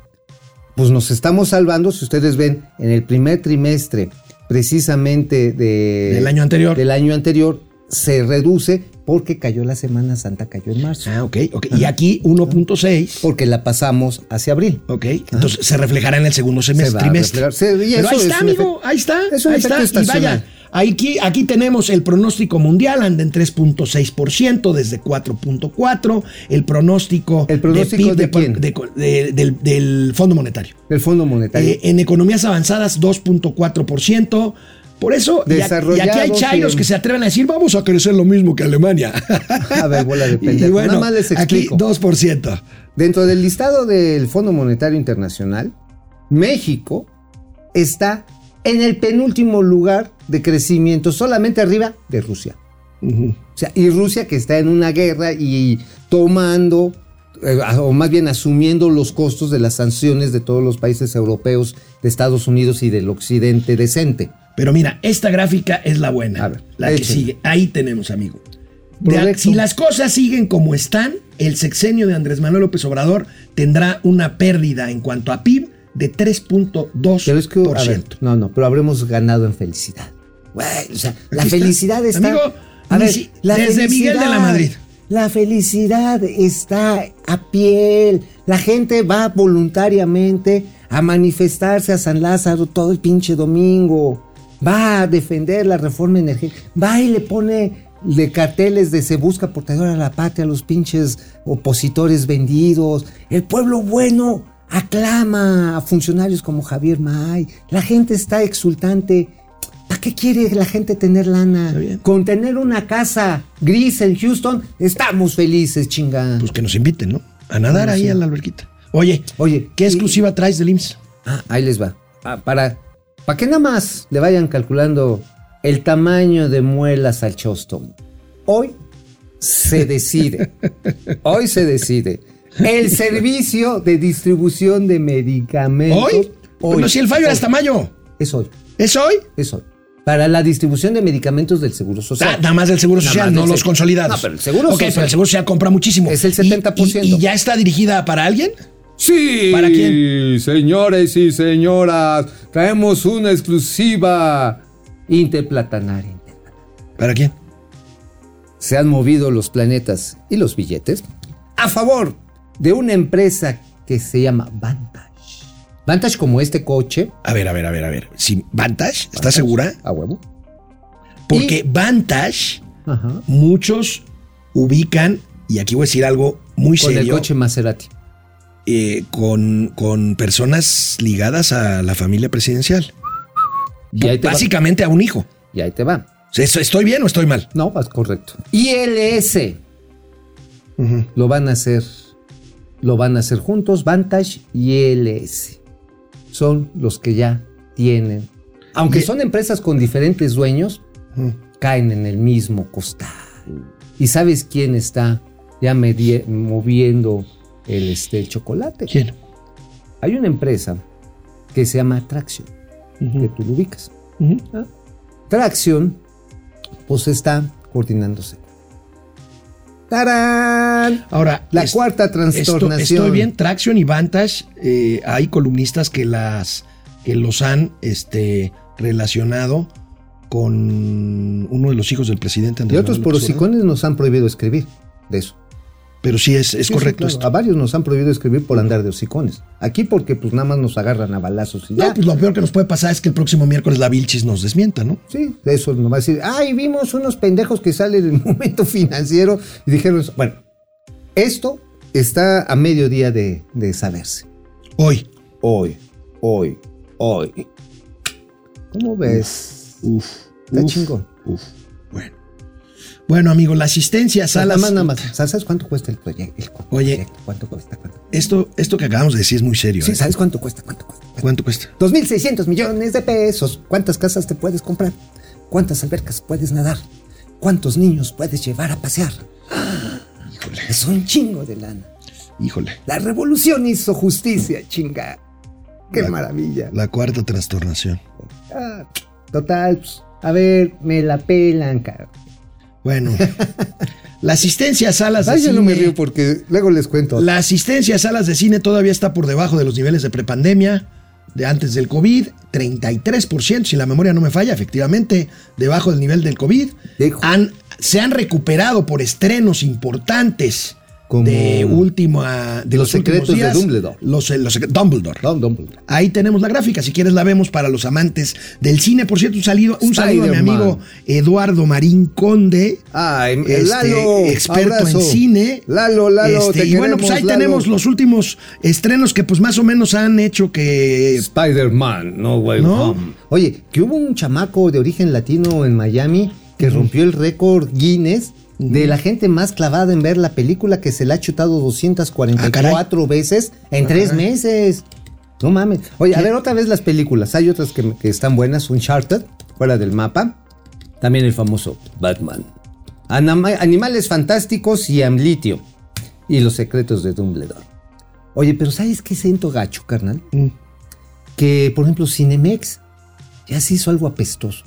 Speaker 4: pues nos estamos salvando, si ustedes ven, en el primer trimestre precisamente de-
Speaker 1: Del año anterior.
Speaker 4: del año anterior, se reduce porque cayó la Semana Santa, cayó en marzo.
Speaker 1: Ah, ok, ok. Y aquí 1.6.
Speaker 4: Porque la pasamos hacia abril.
Speaker 1: Ok, entonces se reflejará en el segundo
Speaker 4: Se
Speaker 1: semestre,
Speaker 4: a
Speaker 1: trimestre. Pero ahí
Speaker 4: es
Speaker 1: está, amigo, ahí está.
Speaker 4: es
Speaker 1: ahí está. Y vaya, aquí, aquí tenemos el pronóstico mundial, anda en 3.6%, desde 4.4%. El pronóstico,
Speaker 4: ¿El pronóstico
Speaker 1: PIB
Speaker 4: de quién?
Speaker 1: de- de- del, del Fondo Monetario.
Speaker 4: El Fondo Monetario.
Speaker 1: Eh, en economías avanzadas, 2.4%. Por eso, y aquí hay chairos
Speaker 4: en-
Speaker 1: que se atreven a decir, vamos a crecer lo mismo que Alemania.
Speaker 4: A ver, bola de
Speaker 1: y bueno,
Speaker 4: Nada más les
Speaker 1: aquí
Speaker 4: explico.
Speaker 1: 2%.
Speaker 4: Dentro del listado del Fondo Monetario Internacional, México está en el penúltimo lugar de crecimiento, solamente arriba de Rusia. O sea, y Rusia que está en una guerra y tomando, eh, o más bien asumiendo los costos de las sanciones de todos los países europeos, de Estados Unidos y del occidente decente.
Speaker 1: Pero mira, esta gráfica es la buena.
Speaker 4: Ver,
Speaker 1: la que sigue. Ahí tenemos, amigo. De si las cosas siguen como están, el sexenio de Andrés Manuel López Obrador tendrá una pérdida en cuanto a PIB de 3.2%.
Speaker 4: Pero es que, no, no, pero habremos ganado en felicidad. Güey, o sea, la
Speaker 1: Aquí
Speaker 4: felicidad está.
Speaker 1: Amigo,
Speaker 4: a ver,
Speaker 1: si- desde Miguel de la Madrid.
Speaker 4: La felicidad está a piel. La gente va voluntariamente a manifestarse a San Lázaro todo el pinche domingo. Va a defender la reforma energética. Va y le pone de carteles de se busca portador a la patria, los pinches opositores vendidos. El pueblo bueno aclama a funcionarios como Javier May. La gente está exultante. ¿Para qué quiere la gente tener lana? Con tener una casa gris en Houston, estamos felices, chinga.
Speaker 1: Pues que nos inviten, ¿no? A nadar ahí a la alberquita. Oye,
Speaker 4: Oye,
Speaker 1: ¿qué
Speaker 4: y-
Speaker 1: exclusiva traes del IMSS?
Speaker 4: Ah, ahí les va. Ah, para, para que nada más le vayan calculando el tamaño de muelas al chostón. Hoy se decide. hoy se decide. El servicio de distribución de medicamentos.
Speaker 1: ¿Hoy? Bueno, si el fallo era
Speaker 4: Hoy.
Speaker 1: hasta mayo.
Speaker 4: Es hoy.
Speaker 1: ¿Es hoy?
Speaker 4: Es hoy. Para la distribución de medicamentos del Seguro Social.
Speaker 1: Ah, nada más del Seguro Social, no
Speaker 4: del
Speaker 1: los consolidados.
Speaker 4: No, pero el Seguro
Speaker 1: Ok,
Speaker 4: Social.
Speaker 1: pero el Seguro Social compra muchísimo.
Speaker 4: Es el
Speaker 1: ¿Y-
Speaker 4: 70%.
Speaker 1: ¿Y, y ya está dirigida para alguien?
Speaker 4: Sí.
Speaker 1: ¿Para quién?
Speaker 4: Señores y señoras, traemos una exclusiva interplatanaria.
Speaker 1: ¿Para quién?
Speaker 4: se han movido los planetas y los billetes a favor de una empresa que se llama Vantage. Vantage como este coche.
Speaker 1: A ver, a ver, a ver, a ver. Si Vantage, ¿estás segura?
Speaker 4: A huevo.
Speaker 1: Porque Vantage,
Speaker 4: Ajá.
Speaker 1: muchos ubican, y aquí voy a decir algo muy
Speaker 4: Con el
Speaker 1: serio,
Speaker 4: coche Maserati.
Speaker 1: Eh, con, con personas ligadas a la familia presidencial.
Speaker 4: Y ahí te va.
Speaker 1: Básicamente a un hijo.
Speaker 4: Y ahí te va.
Speaker 1: ¿Estoy bien o estoy mal?
Speaker 4: No, vas correcto. ILS. Lo van a hacer. Lo van a hacer juntos. Vantage y ILS. Son los que ya tienen. Aunque son empresas con diferentes dueños, caen en el mismo costal. ¿Y sabes quién está ya moviendo el, este, el chocolate?
Speaker 1: ¿Quién?
Speaker 4: Hay una empresa que se llama Traction, que tú lo ubicas. ¿ah? Traction, pues está coordinándose. ¡Tarán!
Speaker 1: Ahora,
Speaker 4: La
Speaker 1: es-
Speaker 4: cuarta
Speaker 1: esto-
Speaker 4: trastornación.
Speaker 1: estoy bien, Traction y Vantage, eh, hay columnistas que las que los han este, relacionado con uno de los hijos del presidente
Speaker 4: Y
Speaker 1: Andrés
Speaker 4: otros
Speaker 1: Manuel
Speaker 4: por
Speaker 1: López Obrador.
Speaker 4: hocicones nos han prohibido escribir de eso.
Speaker 1: Pero sí es, es
Speaker 4: Sí,
Speaker 1: correcto
Speaker 4: sí, claro.
Speaker 1: esto.
Speaker 4: A varios nos han prohibido escribir por andar de hocicones. Aquí porque pues nada más nos agarran a balazos y ya.
Speaker 1: No, pues lo peor que nos puede pasar es que el próximo miércoles la Vilchis nos desmienta, ¿no?
Speaker 4: Sí, eso nos va a decir, ay, vimos unos pendejos que salen en el momento financiero y dijeron eso. Bueno, esto está a mediodía de, de saberse.
Speaker 1: Hoy.
Speaker 4: Hoy, hoy, hoy. ¿Cómo ves?
Speaker 1: Uf.
Speaker 4: Está
Speaker 1: uf,
Speaker 4: chingón.
Speaker 1: Uf. Bueno. Amigo, la asistencia a
Speaker 4: Nada
Speaker 1: salas.
Speaker 4: más, nada más. ¿Sabes cuánto cuesta el proyecto?
Speaker 1: Oye.
Speaker 4: proyecto? ¿Cuánto cuesta? ¿Cuánto?
Speaker 1: Esto, esto que acabamos de decir es muy serio.
Speaker 4: Sí,
Speaker 1: ¿eh?
Speaker 4: ¿sabes cuánto cuesta? ¿Cuánto cuesta?
Speaker 1: ¿Cuánto cuesta?
Speaker 4: 2.600 millones de pesos. ¿Cuántas casas te puedes comprar? ¿Cuántas albercas puedes nadar? ¿Cuántos niños puedes llevar a pasear?
Speaker 1: Híjole,
Speaker 4: Es un chingo de lana.
Speaker 1: híjole.
Speaker 4: La revolución hizo justicia, chinga. Qué
Speaker 1: La-
Speaker 4: maravilla.
Speaker 1: La cuarta trastornación.
Speaker 4: Ah, total, pues, a ver, me la pelan, cara.
Speaker 1: Bueno. la asistencia a salas de
Speaker 4: Ay, yo
Speaker 1: cine.
Speaker 4: no me río porque luego les cuento.
Speaker 1: La asistencia a salas de cine todavía está por debajo de los niveles de prepandemia de antes del COVID, 33%, si la memoria no me falla, efectivamente, debajo del nivel del COVID. Han, se han recuperado por estrenos importantes
Speaker 4: Como
Speaker 1: de última de
Speaker 4: Los
Speaker 1: los,
Speaker 4: secretos de. Dumbledore.
Speaker 1: Los, los secre- Dumbledore. Ahí tenemos la gráfica, si quieres la vemos para los amantes del cine. Por cierto, un saludo, un saludo a mi amigo Eduardo Marín Conde. Este,
Speaker 4: Lalo,
Speaker 1: experto
Speaker 4: abrazo.
Speaker 1: en cine.
Speaker 4: Lalo, Lalo,
Speaker 1: Este,
Speaker 4: te
Speaker 1: y bueno, pues ahí
Speaker 4: Lalo.
Speaker 1: tenemos los últimos estrenos que pues más o menos han hecho que...
Speaker 4: Spider-Man, no way
Speaker 1: ¿No?
Speaker 4: home. Oye, que hubo un chamaco de origen latino en Miami que rompió el récord Guinness de la gente más clavada en ver la película que se la ha chutado 244 veces en tres
Speaker 1: caray.
Speaker 4: meses. No mames. Oye, a ver otra vez las películas. Hay otras que, que están buenas. Uncharted, fuera del mapa. También el famoso Batman. Animales fantásticos y Amlitio. Y los secretos de Dumbledore. Oye, pero ¿sabes qué siento gacho, carnal?
Speaker 1: Mm.
Speaker 4: que, por ejemplo, Cinemex ya se hizo algo apestoso.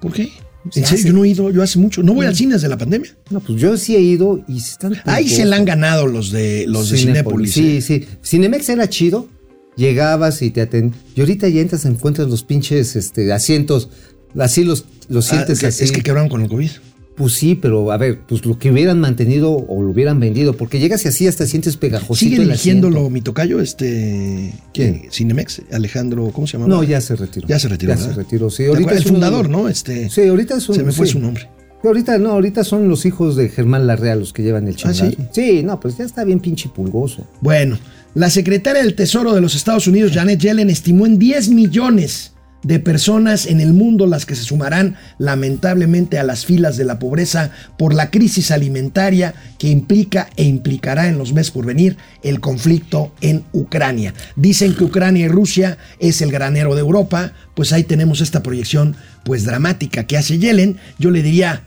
Speaker 1: ¿Por qué? En serio, yo no he ido, yo hace mucho. No voy al cine desde la pandemia.
Speaker 4: No, pues yo sí he ido y se están.
Speaker 1: Ahí se la han ganado los de los de
Speaker 4: Cinépolis. Sí,
Speaker 1: ¿eh?
Speaker 4: sí. Cinemex era chido. Llegabas y te atendían. Y ahorita ya entras, encuentras los pinches este, asientos. Así los, los
Speaker 1: Ah,
Speaker 4: sientes
Speaker 1: que-
Speaker 4: así.
Speaker 1: Es que quebraron con el COVID.
Speaker 4: Pues sí, pero a ver, pues lo que hubieran mantenido o lo hubieran vendido. Porque llegas y así hasta sientes pegajosito
Speaker 1: ¿Sigue dirigiéndolo mi tocayo, este.
Speaker 4: ¿Quién?
Speaker 1: Cinemex, Alejandro, ¿cómo se llama?
Speaker 4: No, ya se retiró.
Speaker 1: Ya se retiró.
Speaker 4: Ya
Speaker 1: ¿verdad?
Speaker 4: se retiró, sí.
Speaker 1: ¿Te
Speaker 4: Ahorita es
Speaker 1: el fundador, ¿no? Este.
Speaker 4: Sí, ahorita es un.
Speaker 1: Se me fue
Speaker 4: sí.
Speaker 1: su nombre.
Speaker 4: Ahorita no, ahorita son los hijos de Germán Larrea los que llevan el chingazo.
Speaker 1: ¿sí?
Speaker 4: sí, no, pues ya está bien pinche pulgoso.
Speaker 1: Bueno, la secretaria del Tesoro de los Estados Unidos, Janet Yellen, estimó en 10 millones de personas en el mundo las que se sumarán lamentablemente a las filas de la pobreza por la crisis alimentaria que implica e implicará en los meses por venir el conflicto en Ucrania. Dicen que Ucrania y Rusia es el granero de Europa, pues ahí tenemos esta proyección pues dramática que hace Yellen. Yo le diría,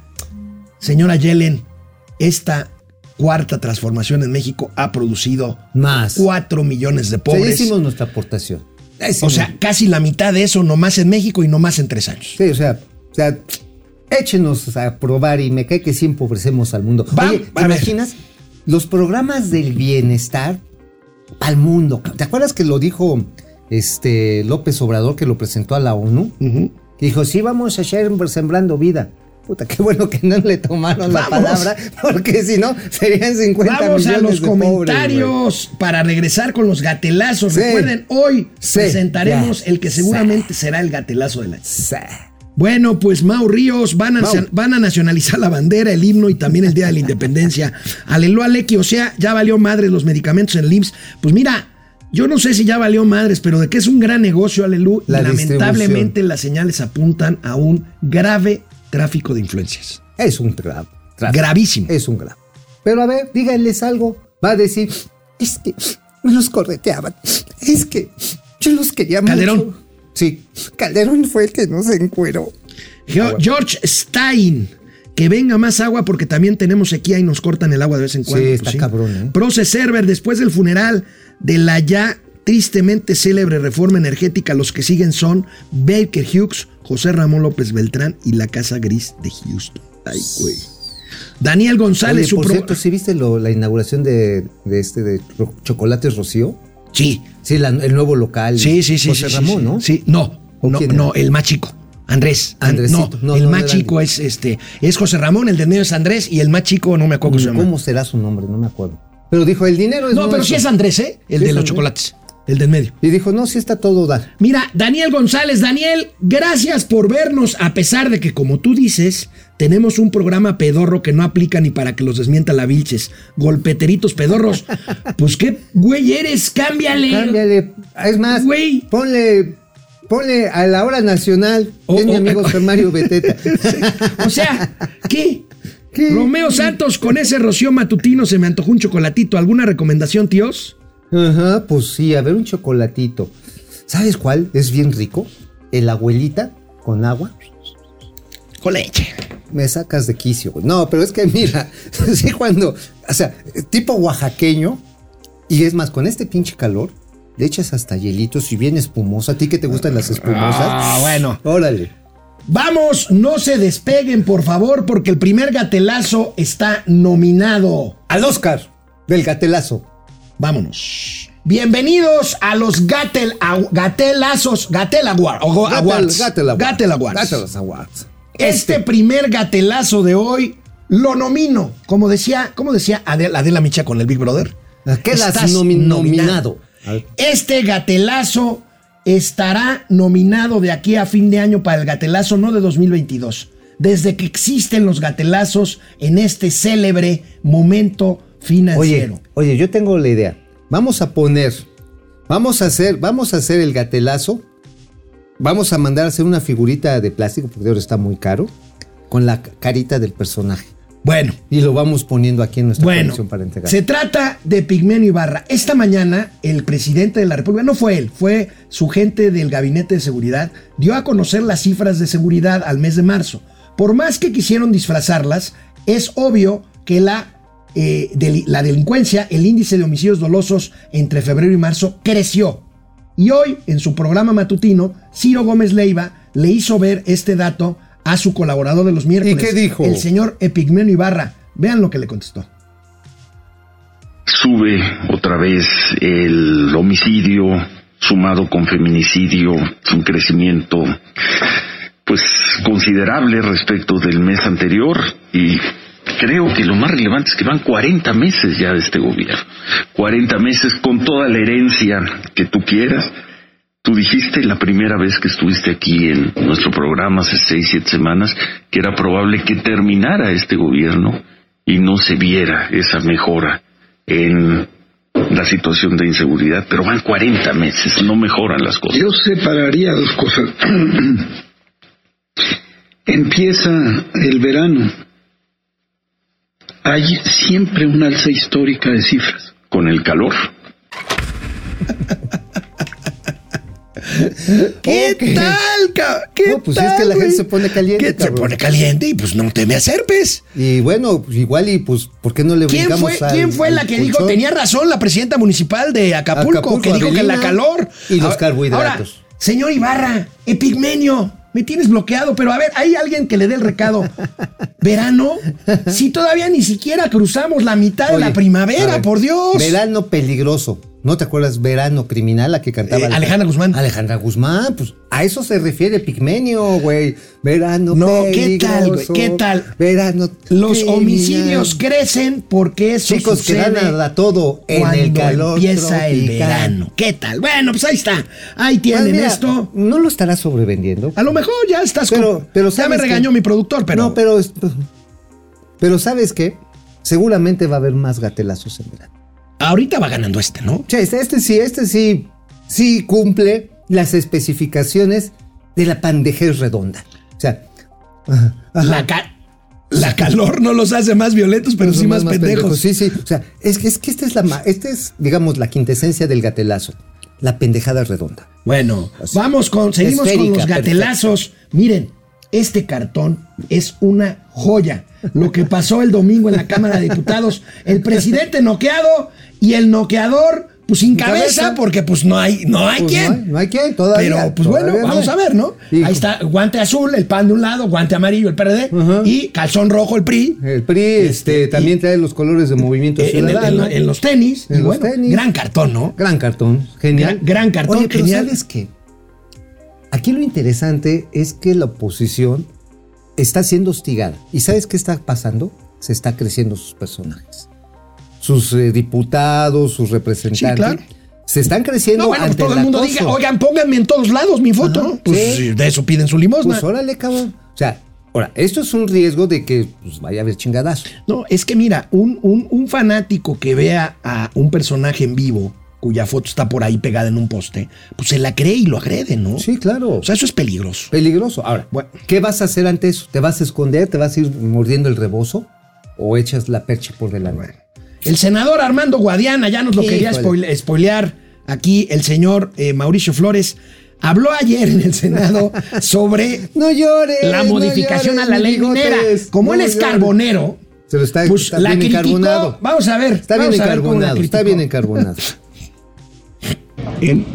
Speaker 1: señora Yellen, esta cuarta transformación en México ha producido
Speaker 4: Más.
Speaker 1: 4 millones de pobres.
Speaker 4: hicimos nuestra aportación.
Speaker 1: O sea, casi la mitad de eso nomás en México y nomás en tres años.
Speaker 4: Sí, o sea, o sea, échenos a probar y me cae que sí empobrecemos al mundo.
Speaker 1: Va-
Speaker 4: Oye, ¿te imaginas? Los programas del bienestar al mundo. ¿Te acuerdas que lo dijo este López Obrador que lo presentó a la ONU? Dijo, sí, vamos a hacer sembrando vida. Puta, qué bueno que no le tomaron la palabra, porque si no, serían 50
Speaker 1: Vamos a los
Speaker 4: de pobres,
Speaker 1: comentarios para regresar con los gatelazos.
Speaker 4: Sí.
Speaker 1: Recuerden, hoy
Speaker 4: Sí,
Speaker 1: presentaremos el que seguramente será el gatelazo del año.
Speaker 4: Sí.
Speaker 1: Bueno, pues Mau Ríos van a,
Speaker 4: Mau.
Speaker 1: van a nacionalizar la bandera, el himno y también el Día de la Independencia. Aleluya, Lequi, o sea, ya valió madres los medicamentos en el IMSS. Pues mira, yo no sé si ya valió madres, pero de que es un gran negocio, Aleluya,
Speaker 4: La
Speaker 1: lamentablemente las señales apuntan a un grave tráfico de influencias.
Speaker 4: Es un grave.
Speaker 1: Gravísimo.
Speaker 4: Es un grave. Pero a ver, díganles algo. Va a decir, es que me los correteaban. Es que yo los quería mucho.
Speaker 1: Calderón.
Speaker 4: Sí, Calderón fue el que nos encueró.
Speaker 1: Geo- George Stein. Que venga más agua porque también tenemos sequía y nos cortan el agua de vez en
Speaker 4: Sí,
Speaker 1: cuando.
Speaker 4: está cabrón, ¿eh?
Speaker 1: Proce Server, después del funeral de la ya tristemente célebre reforma energética, los que siguen son Baker Hughes, José Ramón López Beltrán y la Casa Gris de Houston. Ay, güey. Daniel González,
Speaker 4: Oye,
Speaker 1: su
Speaker 4: por
Speaker 1: pro-
Speaker 4: cierto, ¿sí viste lo- la inauguración de, de este de Chocolates Rocío?
Speaker 1: Sí,
Speaker 4: Sí, la- el nuevo local.
Speaker 1: sí, sí, sí.
Speaker 4: José
Speaker 1: sí,
Speaker 4: Ramón,
Speaker 1: sí,
Speaker 4: ¿no?
Speaker 1: Sí, no,
Speaker 4: ¿O
Speaker 1: no, no, el más chico. Andrés. An-
Speaker 4: Andresito.
Speaker 1: No,
Speaker 4: No,
Speaker 1: el
Speaker 4: no,
Speaker 1: más chico
Speaker 4: Andrés.
Speaker 1: es este, es José Ramón, el del medio es Andrés y el más chico no me acuerdo cómo se llama.
Speaker 4: ¿Cómo será su nombre? No me acuerdo. Pero dijo, el dinero es
Speaker 1: No, pero sí es Andrés, ¿eh? El de los
Speaker 4: Andrés.
Speaker 1: chocolates. El del medio.
Speaker 4: Y dijo, no, sí está todo dar.
Speaker 1: Mira, Daniel González, Daniel, gracias por vernos, a pesar de que, como tú dices, tenemos un programa pedorro que no aplica ni para que los desmienta la Vilches. Golpeteritos pedorros. Pues qué güey eres, cámbiale.
Speaker 4: Cámbiale. Es más,
Speaker 1: Güey.
Speaker 4: ponle, ponle a la hora nacional.
Speaker 1: Oh,
Speaker 4: es mi
Speaker 1: oh,
Speaker 4: amigo
Speaker 1: oh.
Speaker 4: Mario Beteta.
Speaker 1: O sea, ¿qué?
Speaker 4: ¿Qué?
Speaker 1: Romeo Santos, con ese rocío matutino se me antojó un chocolatito. ¿Alguna recomendación, tíos?
Speaker 4: Ajá, pues sí, a ver un chocolatito. ¿Sabes cuál? Es bien rico. El abuelita con agua.
Speaker 1: Con leche.
Speaker 4: Me sacas de quicio, güey. No, pero es que mira, sí cuando, o sea, tipo oaxaqueño, y es más, con este pinche calor, le echas hasta hielitos y bien espumosa. ¿A ti que te gustan las espumosas?
Speaker 1: Ah, bueno.
Speaker 4: Órale.
Speaker 1: Vamos, no se despeguen, por favor, porque el primer gatelazo está nominado.
Speaker 4: Al Oscar del gatelazo.
Speaker 1: Vámonos. Bienvenidos a los Gatel, Gatelazos, Gatel Awards.
Speaker 4: Gatel Awards.
Speaker 1: Gatel Awards.
Speaker 4: Awards.
Speaker 1: Este primer gatelazo de hoy lo nomino. Como decía, como decía Adela, Adela Micha con el Big Brother.
Speaker 4: Quedas
Speaker 1: Estás
Speaker 4: nomi-
Speaker 1: nominado.
Speaker 4: nominado.
Speaker 1: Este gatelazo estará nominado de aquí a fin de año para el gatelazo, no de 2022. Desde que existen los gatelazos en este célebre momento financiero.
Speaker 4: Oye, oye, yo tengo la idea. Vamos a poner, vamos a hacer, vamos a hacer el gatelazo. Vamos a mandar a hacer una figurita de plástico, porque ahora está muy caro, con la carita del personaje.
Speaker 1: Bueno,
Speaker 4: Y lo vamos poniendo aquí en nuestra
Speaker 1: Bueno,
Speaker 4: colección para entregar.
Speaker 1: se trata de Pigmenio Ibarra. Esta mañana el presidente de la República, no fue él, fue su gente del gabinete de seguridad, dio a conocer las cifras de seguridad al mes de marzo. Por más que quisieron disfrazarlas, es obvio que la, eh, deli- la delincuencia, el índice de homicidios dolosos entre febrero y marzo creció. Y hoy, en su programa matutino, Ciro Gómez Leiva le hizo ver este dato a su colaborador de los miércoles.
Speaker 4: qué dijo?
Speaker 1: El señor Epigmenio Ibarra. Vean lo que le contestó.
Speaker 5: sube otra vez el homicidio sumado con feminicidio, es un crecimiento pues considerable respecto del mes anterior y creo que lo más relevante es que van 40 meses ya de este gobierno, 40 meses con toda la herencia que tú quieras, Tú dijiste la primera vez que estuviste aquí en nuestro programa hace seis, siete semanas que era probable que terminara este gobierno y no se viera esa mejora en la situación de inseguridad, pero van 40 meses, no mejoran las cosas.
Speaker 6: Yo separaría dos cosas. Empieza el verano. Hay siempre una alza histórica de cifras.
Speaker 5: Con el calor.
Speaker 1: ¿Qué
Speaker 4: Ok.
Speaker 1: tal, ca- ¿Qué
Speaker 4: No, pues
Speaker 1: tal,
Speaker 4: es que la gente se pone caliente,
Speaker 1: se
Speaker 4: cabrón.
Speaker 1: pone caliente y pues no te me acerpes.
Speaker 4: Y bueno, pues igual y pues, ¿por qué no le
Speaker 1: ¿Quién
Speaker 4: brincamos
Speaker 1: fue,
Speaker 4: al-
Speaker 1: ¿quién fue
Speaker 4: al
Speaker 1: la que dijo? Tenía razón la presidenta municipal de Acapulco,
Speaker 4: Acapulco,
Speaker 1: que dijo que la calor.
Speaker 4: y los carbohidratos.
Speaker 1: Ahora, señor Ibarra, Epigmenio, me tienes bloqueado, pero a ver, hay alguien que le dé el recado. ¿Verano? Si todavía ni siquiera cruzamos la mitad de la primavera,
Speaker 4: ver,
Speaker 1: por Dios.
Speaker 4: Verano peligroso. ¿No te acuerdas Verano Criminal, la que cantaba?
Speaker 1: Eh, Alejandra Guzmán.
Speaker 4: Alejandra Guzmán, pues a eso se refiere Pigmenio, güey. Verano
Speaker 1: No, ¿qué tal, güey? ¿Qué tal?
Speaker 4: Verano
Speaker 1: Los
Speaker 4: criminal.
Speaker 1: homicidios crecen porque eso
Speaker 4: Chicos que
Speaker 1: sucede
Speaker 4: dan a todo en el calor
Speaker 1: empieza el verano. ¿Qué tal? Bueno, pues ahí está. Ahí
Speaker 4: Pues
Speaker 1: tienen
Speaker 4: mira,
Speaker 1: esto.
Speaker 4: No lo estarás sobrevendiendo.
Speaker 1: A lo mejor ya estás
Speaker 4: Pero,
Speaker 1: con-
Speaker 4: pero
Speaker 1: ya me
Speaker 4: ¿sabes
Speaker 1: regañó mi productor, pero
Speaker 4: No, pero. Pero ¿sabes qué? Seguramente va a haber más gatelazos en verano.
Speaker 1: Ahorita va ganando este, ¿no?
Speaker 4: Che, este, este sí, este sí, sí cumple las especificaciones de la pandejez redonda. O sea, ajá, ajá.
Speaker 1: La, ca- la calor no los hace más violentos, pero sí
Speaker 4: Son
Speaker 1: más, pendejos.
Speaker 4: Sí, sí. O sea, es que, es que esta es la, esta es, digamos, la quintesencia del gatelazo. La pendejada redonda.
Speaker 1: Bueno, vamos con, seguimos con los gatelazos. Miren, este cartón es una joya. Lo que pasó el domingo en la Cámara de Diputados, el presidente noqueado y el noqueador, pues sin cabeza,
Speaker 4: cabeza.
Speaker 1: porque pues no hay, no hay
Speaker 4: Pues
Speaker 1: quien.
Speaker 4: No hay, no hay quien, todavía.
Speaker 1: Pero pues bueno,
Speaker 4: no
Speaker 1: vamos
Speaker 4: hay.
Speaker 1: a ver, ¿no?
Speaker 4: Hijo.
Speaker 1: Ahí está guante azul, el PAN de un lado, guante amarillo, el PRD, y calzón rojo, el PRI.
Speaker 4: El PRI este,
Speaker 1: Este,
Speaker 4: también trae los colores de movimiento
Speaker 1: en- en los tenis.
Speaker 4: En
Speaker 1: y
Speaker 4: los
Speaker 1: bueno,
Speaker 4: tenis.
Speaker 1: gran cartón, ¿no?
Speaker 4: Gran cartón, genial.
Speaker 1: Gran- gran cartón,
Speaker 4: Oye, pero
Speaker 1: genial.
Speaker 4: ¿sabes qué? Aquí lo interesante es que la oposición está siendo hostigada. ¿Y sabes qué está pasando? Se está creciendo sus personajes. Sus eh, diputados, sus representantes.
Speaker 1: Sí, claro.
Speaker 4: Se están creciendo
Speaker 1: No, bueno,
Speaker 4: ante
Speaker 1: todo el
Speaker 4: el
Speaker 1: mundo diga, oigan, pónganme en todos lados mi foto.
Speaker 4: Ajá,
Speaker 1: pues
Speaker 4: sí.
Speaker 1: de eso piden su limosna.
Speaker 4: Pues órale, cabrón. O sea, ahora, esto es un riesgo de que pues, vaya a haber chingadazo.
Speaker 1: No, es que mira, un, un- un fanático que vea a un personaje en vivo, cuya foto está por ahí pegada en un poste, pues se la cree y lo agrede, ¿no?
Speaker 4: Sí, claro.
Speaker 1: O sea, eso es peligroso.
Speaker 4: Peligroso. Ahora,
Speaker 1: Bueno.
Speaker 4: ¿qué vas a hacer ante eso? ¿Te vas a esconder? ¿Te vas a ir mordiendo el rebozo? ¿O echas la percha por delante?
Speaker 1: El senador Armando Guadiana, ya nos lo quería spoile- spoilear aquí el señor eh, Mauricio Flores, habló ayer en el Senado sobre
Speaker 4: No llores.
Speaker 1: la
Speaker 4: no
Speaker 1: modificación
Speaker 4: llores,
Speaker 1: a la ley minera. Como
Speaker 4: No
Speaker 1: él es
Speaker 4: llores.
Speaker 1: carbonero,
Speaker 4: Se lo está,
Speaker 1: pues
Speaker 4: está bien.
Speaker 1: Vamos a ver.
Speaker 4: Está bien encarbonado. Está bien encarbonado.
Speaker 7: En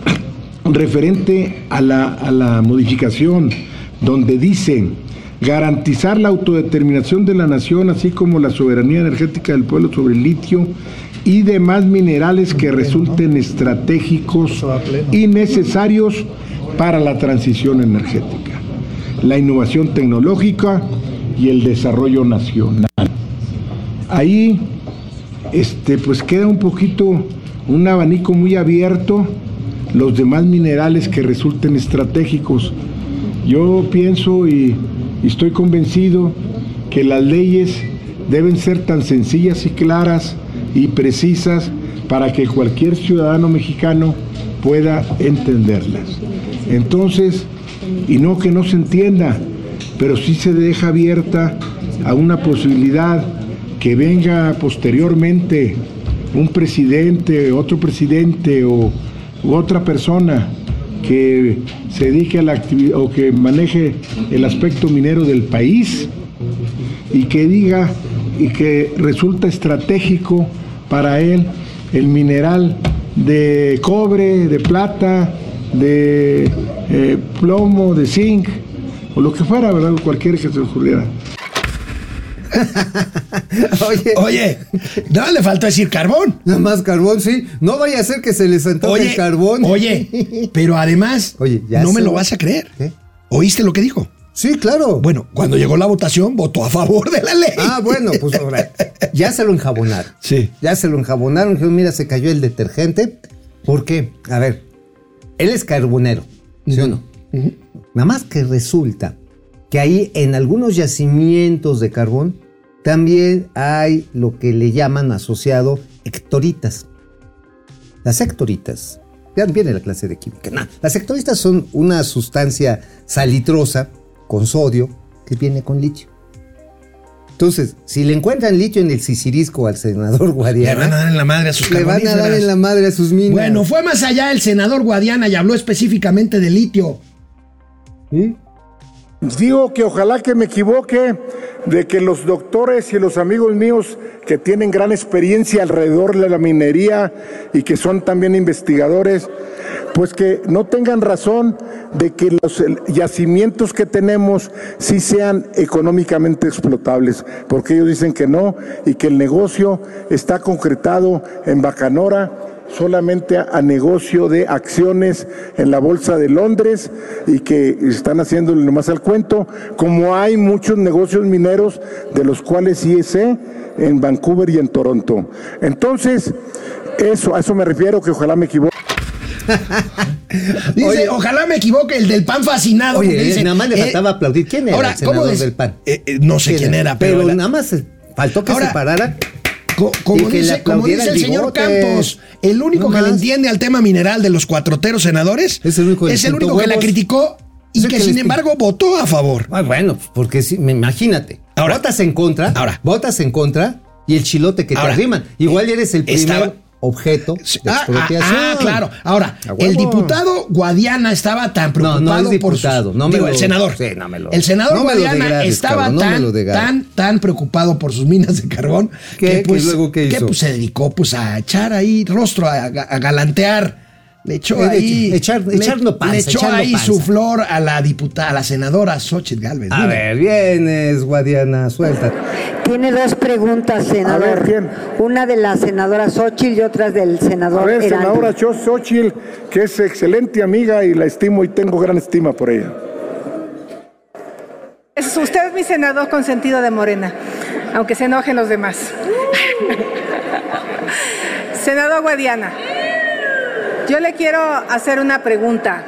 Speaker 7: referente a la, a la modificación donde dice garantizar la autodeterminación de la nación así como la soberanía energética del pueblo sobre el litio y demás minerales que resulten estratégicos y necesarios para la transición energética, la innovación tecnológica y el desarrollo nacional. Ahí este, pues queda un poquito un abanico muy abierto, los demás minerales que resulten estratégicos. Yo pienso y, estoy convencido que las leyes deben ser tan sencillas y claras y precisas para que cualquier ciudadano mexicano pueda entenderlas. Entonces, y no que no se entienda, pero sí se deja abierta a una posibilidad que venga posteriormente un presidente, otro presidente o otra persona que se dedique a la actividad o que maneje el aspecto minero del país y que diga y que resulta estratégico para él el mineral de cobre, de plata, de eh, plomo, de zinc o lo que fuera, ¿verdad? Cualquiera que se ocurriera.
Speaker 4: Oye,
Speaker 1: Oye, no le faltó decir carbón.
Speaker 4: nada más carbón, sí. No vaya a ser que se les antoje
Speaker 1: Oye,
Speaker 4: el carbón.
Speaker 1: oye, pero además,
Speaker 4: Oye, ya
Speaker 1: no me lo
Speaker 4: va-
Speaker 1: vas a creer.
Speaker 4: ¿Qué?
Speaker 1: ¿Oíste lo que dijo?
Speaker 4: Sí, claro.
Speaker 1: Bueno, cuando llegó la votación, votó a favor de la ley.
Speaker 4: Ah, bueno, pues ahora, ya se lo enjabonaron.
Speaker 1: Sí.
Speaker 4: Ya se lo enjabonaron. Dijeron, mira, se cayó el detergente. ¿Por qué? A ver, Él es carbonero, ¿sí o no? Nada más que resulta que ahí en algunos yacimientos de carbón también hay lo que le llaman asociado hectoritas. Las hectoritas, ya viene la clase de química. nah, las hectoritas son una sustancia salitrosa con sodio que viene con litio. Entonces, si le encuentran litio en el sisirisco al senador
Speaker 1: Le
Speaker 4: Guadiana,
Speaker 1: van a dar en la madre a sus
Speaker 4: le van a dar en la madre a sus minas.
Speaker 1: Bueno, fue más allá el senador Guadiana y habló específicamente de litio.
Speaker 8: Digo que ojalá que me equivoque de que los doctores y los amigos míos que tienen gran experiencia alrededor de la minería y que son también investigadores, pues que no tengan razón de que los yacimientos que tenemos sí sean económicamente explotables, porque ellos dicen que no y que el negocio está concretado en Bacanora solamente a, a negocio de acciones en la Bolsa de Londres y que están haciéndole nomás al cuento, como hay muchos negocios mineros de los cuales sí sé en Vancouver y en Toronto. Entonces, eso, a eso me refiero, que ojalá me equivoque.
Speaker 1: Dice,
Speaker 4: Oye.
Speaker 1: ojalá me equivoque, el del pan fascinado.
Speaker 4: Oye,
Speaker 1: dice,
Speaker 4: nada más le
Speaker 1: eh,
Speaker 4: faltaba aplaudir. ¿Quién era
Speaker 1: ahora,
Speaker 4: el senador
Speaker 1: ¿cómo
Speaker 4: del PAN?
Speaker 1: Eh, eh, no sé quién era, pero la-
Speaker 4: nada más faltó que
Speaker 1: Ahora,
Speaker 4: se parara.
Speaker 1: Co- como, dice, como
Speaker 4: aplaudiera
Speaker 1: dice el
Speaker 4: el
Speaker 1: señor. Campos, el único
Speaker 4: No
Speaker 1: que le entiende al tema mineral de los cuatroteros senadores
Speaker 4: Es el único que
Speaker 1: es
Speaker 4: le
Speaker 1: el
Speaker 4: sentó
Speaker 1: único que la criticó y que,
Speaker 4: que
Speaker 1: sin embargo votó a favor.
Speaker 4: Ah, bueno, porque sí, imagínate.
Speaker 1: Ahora.
Speaker 4: votas en contra.
Speaker 1: Ahora.
Speaker 4: Votas en contra y el chilote que
Speaker 1: Ahora.
Speaker 4: te arriman. Igual eres el primer
Speaker 1: Estaba-
Speaker 4: objeto de
Speaker 1: Sí, ah,
Speaker 4: expropiación.
Speaker 1: ah, ah, claro. Ahora, el diputado Guadiana estaba tan
Speaker 4: No,
Speaker 1: preocupado
Speaker 4: no es
Speaker 1: por
Speaker 4: diputado,
Speaker 1: sus-
Speaker 4: no me
Speaker 1: digo,
Speaker 4: lo-
Speaker 1: el senador.
Speaker 4: sí, no me lo-
Speaker 1: el senador
Speaker 4: no
Speaker 1: Guadiana
Speaker 4: degrades,
Speaker 1: estaba
Speaker 4: cabrón, no me
Speaker 1: tan,
Speaker 4: lo
Speaker 1: tan, tan preocupado por sus minas de carbón
Speaker 4: ¿Qué?
Speaker 1: que pues,
Speaker 4: ¿Que luego qué
Speaker 1: que, pues, se dedicó pues a echar ahí rostro, a, a galantear. Le echó
Speaker 4: Eh,
Speaker 1: ahí.
Speaker 4: echar-
Speaker 1: le-
Speaker 4: echarlo panza,
Speaker 1: Le echó ahí
Speaker 4: panza.
Speaker 1: su flor a la diputada, a la senadora Xochitl Galvez.
Speaker 4: A ver, vienes, Guadiana, suelta.
Speaker 9: Tiene dos preguntas, senador.
Speaker 8: A ver, ¿quién?
Speaker 9: Una de la senadora Xochitl y otra del
Speaker 8: A
Speaker 9: senador
Speaker 8: ver,
Speaker 9: Heraldo.
Speaker 8: senadora Cho- Xochitl, que es excelente amiga y la estimo y tengo gran estima por ella.
Speaker 10: Es usted es mi senador con sentido de morena, aunque se enojen los demás. senador Guadiana, yo le quiero hacer una pregunta.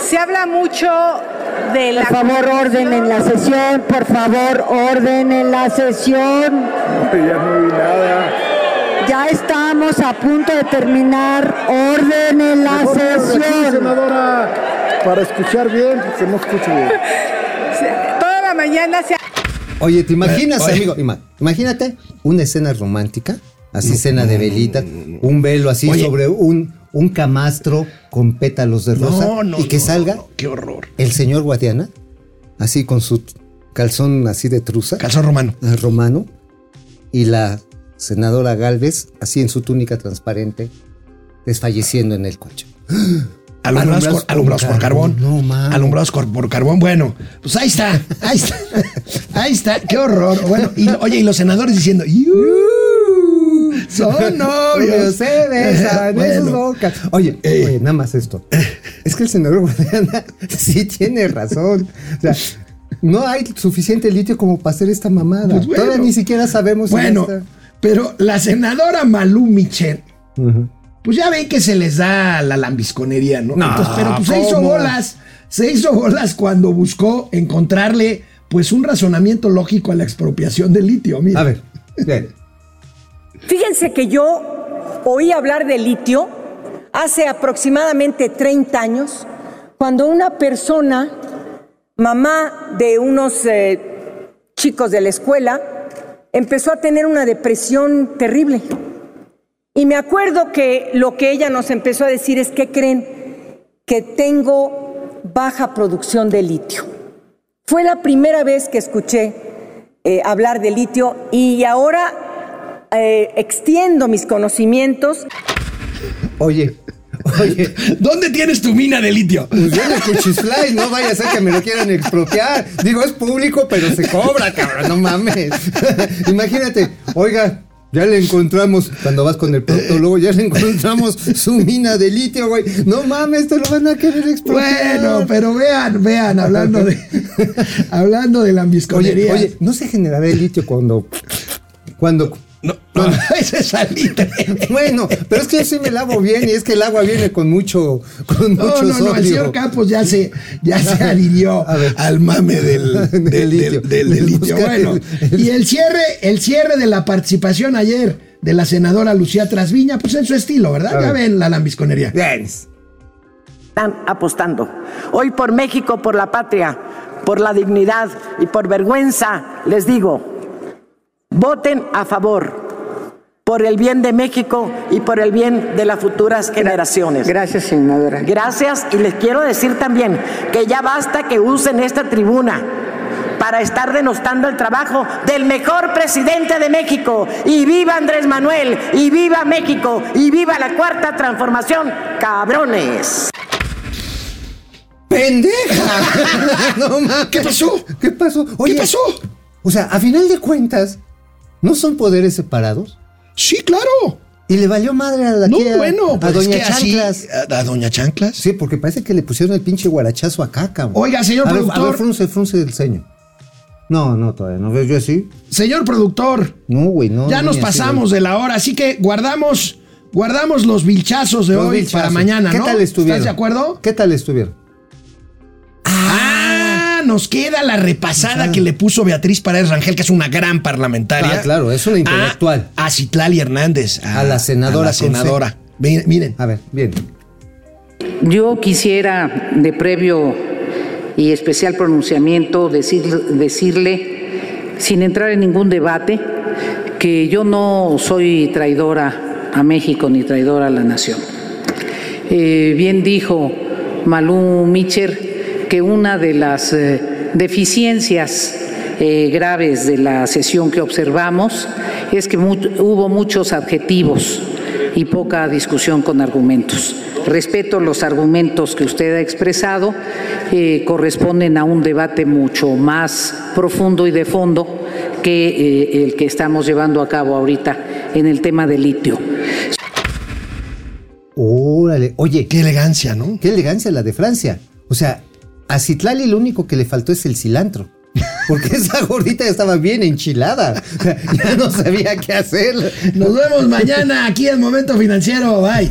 Speaker 10: Se habla mucho de la...
Speaker 9: Por favor, orden en la sesión. Por favor, orden en la sesión.
Speaker 8: Ya no vi nada.
Speaker 9: Ya estamos a punto de terminar. Orden en la
Speaker 8: Mejor háblale aquí,
Speaker 9: sesión.
Speaker 8: senadora, para escuchar bien, porque no escucho bien.
Speaker 10: Toda la mañana se...
Speaker 4: Oye, ¿te imaginas,
Speaker 1: Oye.
Speaker 4: amigo? Ima- imagínate una escena romántica, así cena de velita, un velo así
Speaker 1: Oye.
Speaker 4: sobre un, un camastro con pétalos de rosa
Speaker 1: No, no,
Speaker 4: y que
Speaker 1: no,
Speaker 4: salga
Speaker 1: qué horror.
Speaker 4: el señor Guadiana, así con su calzón así de truza,
Speaker 1: Calzón romano.
Speaker 4: ah, romano, y la senadora Galvez, así en su túnica transparente, desfalleciendo en el coche.
Speaker 1: Alumbrados, por carbón.
Speaker 4: carbón, no, mames.
Speaker 1: alumbrados por, por carbón. Bueno, pues ahí está. Ahí está. Ahí está. Qué horror. Bueno, y, oye, y los senadores diciendo, "Iu, son novios.
Speaker 4: se besan en
Speaker 1: Bueno.
Speaker 4: sus bocas. Oye,
Speaker 1: Eh.
Speaker 4: oye, nada más esto. Es que el senador Guadiana sí tiene razón. O sea, no hay suficiente litio como para hacer esta mamada.
Speaker 1: Pues bueno.
Speaker 4: Todavía ni siquiera sabemos
Speaker 1: Bueno, pero la senadora Malú Michel, pues ya ven que se les da la lambisconería, ¿no?
Speaker 4: No,
Speaker 1: Entonces, pero pues se hizo bolas, se hizo bolas cuando buscó encontrarle pues un razonamiento lógico a la expropiación del litio. Mira.
Speaker 4: A ver, bien.
Speaker 11: Fíjense que yo oí hablar de litio hace aproximadamente 30 años, cuando una persona, mamá de unos eh, chicos de la escuela, empezó a tener una depresión terrible. Y me acuerdo que lo que ella nos empezó a decir es que creen que tengo baja producción de litio. Fue la primera vez que escuché eh, hablar de litio y ahora eh, extiendo mis conocimientos.
Speaker 4: Oye, oye.
Speaker 1: ¿Dónde tienes tu mina de litio?
Speaker 4: Pues yo Cuchisfly, no vaya a ser que me lo quieran expropiar. Digo, es público, pero se cobra, cabrón, no mames. Imagínate, oiga, ya le encontramos, cuando vas con el proctólogo, ya le encontramos su mina de litio, güey. No mames, te lo van a querer expropiar.
Speaker 1: Bueno, pero vean, vean, hablando de hablando de
Speaker 4: Oye,
Speaker 1: lambisconería.
Speaker 4: oye, ¿no se generará el litio cuando, cuando
Speaker 1: No, no, ese es salitre.
Speaker 4: Bueno, pero es que yo sí me lavo bien y es que el agua viene con mucho, con
Speaker 1: No,
Speaker 4: mucho
Speaker 1: no, no, el
Speaker 4: sodio.
Speaker 1: señor Campos ya se, ya se adhirió al mame del, del, del-
Speaker 4: litio.
Speaker 1: del- del litio.
Speaker 4: Buscar
Speaker 1: Bueno,
Speaker 4: el- el-
Speaker 1: y el cierre, el cierre de la participación ayer de la senadora Lucía Trasviña, pues en su estilo, ¿verdad?
Speaker 4: A
Speaker 1: Ya
Speaker 4: ver.
Speaker 1: ven la lambisconería.
Speaker 4: Bien.
Speaker 12: están apostando. Hoy por México, por la patria, por la dignidad y por vergüenza, les digo, voten a favor por el bien de México y por el bien de las futuras generaciones.
Speaker 9: Gracias, senadora.
Speaker 12: Gracias y les quiero decir también que ya basta que usen esta tribuna para estar denostando el trabajo del mejor presidente de México. Y viva Andrés Manuel, y viva México, y viva la cuarta transformación, cabrones.
Speaker 4: ¡Pendeja! no mames.
Speaker 1: ¿Qué pasó?
Speaker 4: ¿Qué pasó?
Speaker 1: ¿Qué pasó?
Speaker 4: O sea, a final de cuentas, ¿no son poderes separados?
Speaker 1: Sí, claro.
Speaker 4: Y le valió madre a la
Speaker 1: No, bueno,
Speaker 4: a
Speaker 1: pues es
Speaker 4: Doña
Speaker 1: así-
Speaker 4: Chanclas.
Speaker 1: a, a Doña Chanclas.
Speaker 4: Sí, porque parece que le pusieron el pinche guarachazo acá, cabrón.
Speaker 1: Oiga, señor
Speaker 4: a ver,
Speaker 1: productor.
Speaker 4: A ver, frunce, frunce el ceño. No, no, todavía no. ¿Ves yo así?
Speaker 1: Señor productor,
Speaker 4: No, güey, no.
Speaker 1: ya nos pasamos de la hora, así que guardamos, guardamos los vilchazos de
Speaker 4: Los
Speaker 1: hoy para mañana,
Speaker 4: ¿Qué
Speaker 1: ¿no?
Speaker 4: tal estuvieron?
Speaker 1: ¿Estás de acuerdo?
Speaker 4: ¿Qué tal estuvieron?
Speaker 1: Ah, nos queda la repasada que le puso Beatriz Paredes Rangel, que es una gran parlamentaria.
Speaker 4: Ah, claro, es una intelectual.
Speaker 1: A, a Citlali Hernández.
Speaker 4: A la senadora
Speaker 1: a la senadora. Miren, miren.
Speaker 4: A ver, bien.
Speaker 13: Yo quisiera, de previo y especial pronunciamiento, decir- decirle, sin entrar en ningún debate, que yo no soy traidora a México ni traidora a la nación. Eh, bien dijo Malú Micher que una de las eh, deficiencias eh, graves de la sesión que observamos es que mu- hubo muchos adjetivos y poca discusión con argumentos. Respeto los argumentos que usted ha expresado, eh, corresponden a un debate mucho más profundo y de fondo que eh, el que estamos llevando a cabo ahorita en el tema del litio.
Speaker 4: Órale. Oye,
Speaker 1: Qué elegancia, ¿no?
Speaker 4: qué elegancia la de Francia. O sea, a Citlali lo único que le faltó es el cilantro. Porque esa gordita ya estaba bien enchilada. Ya no sabía qué hacer.
Speaker 1: Nos vemos mañana aquí en Momento Financiero. Bye.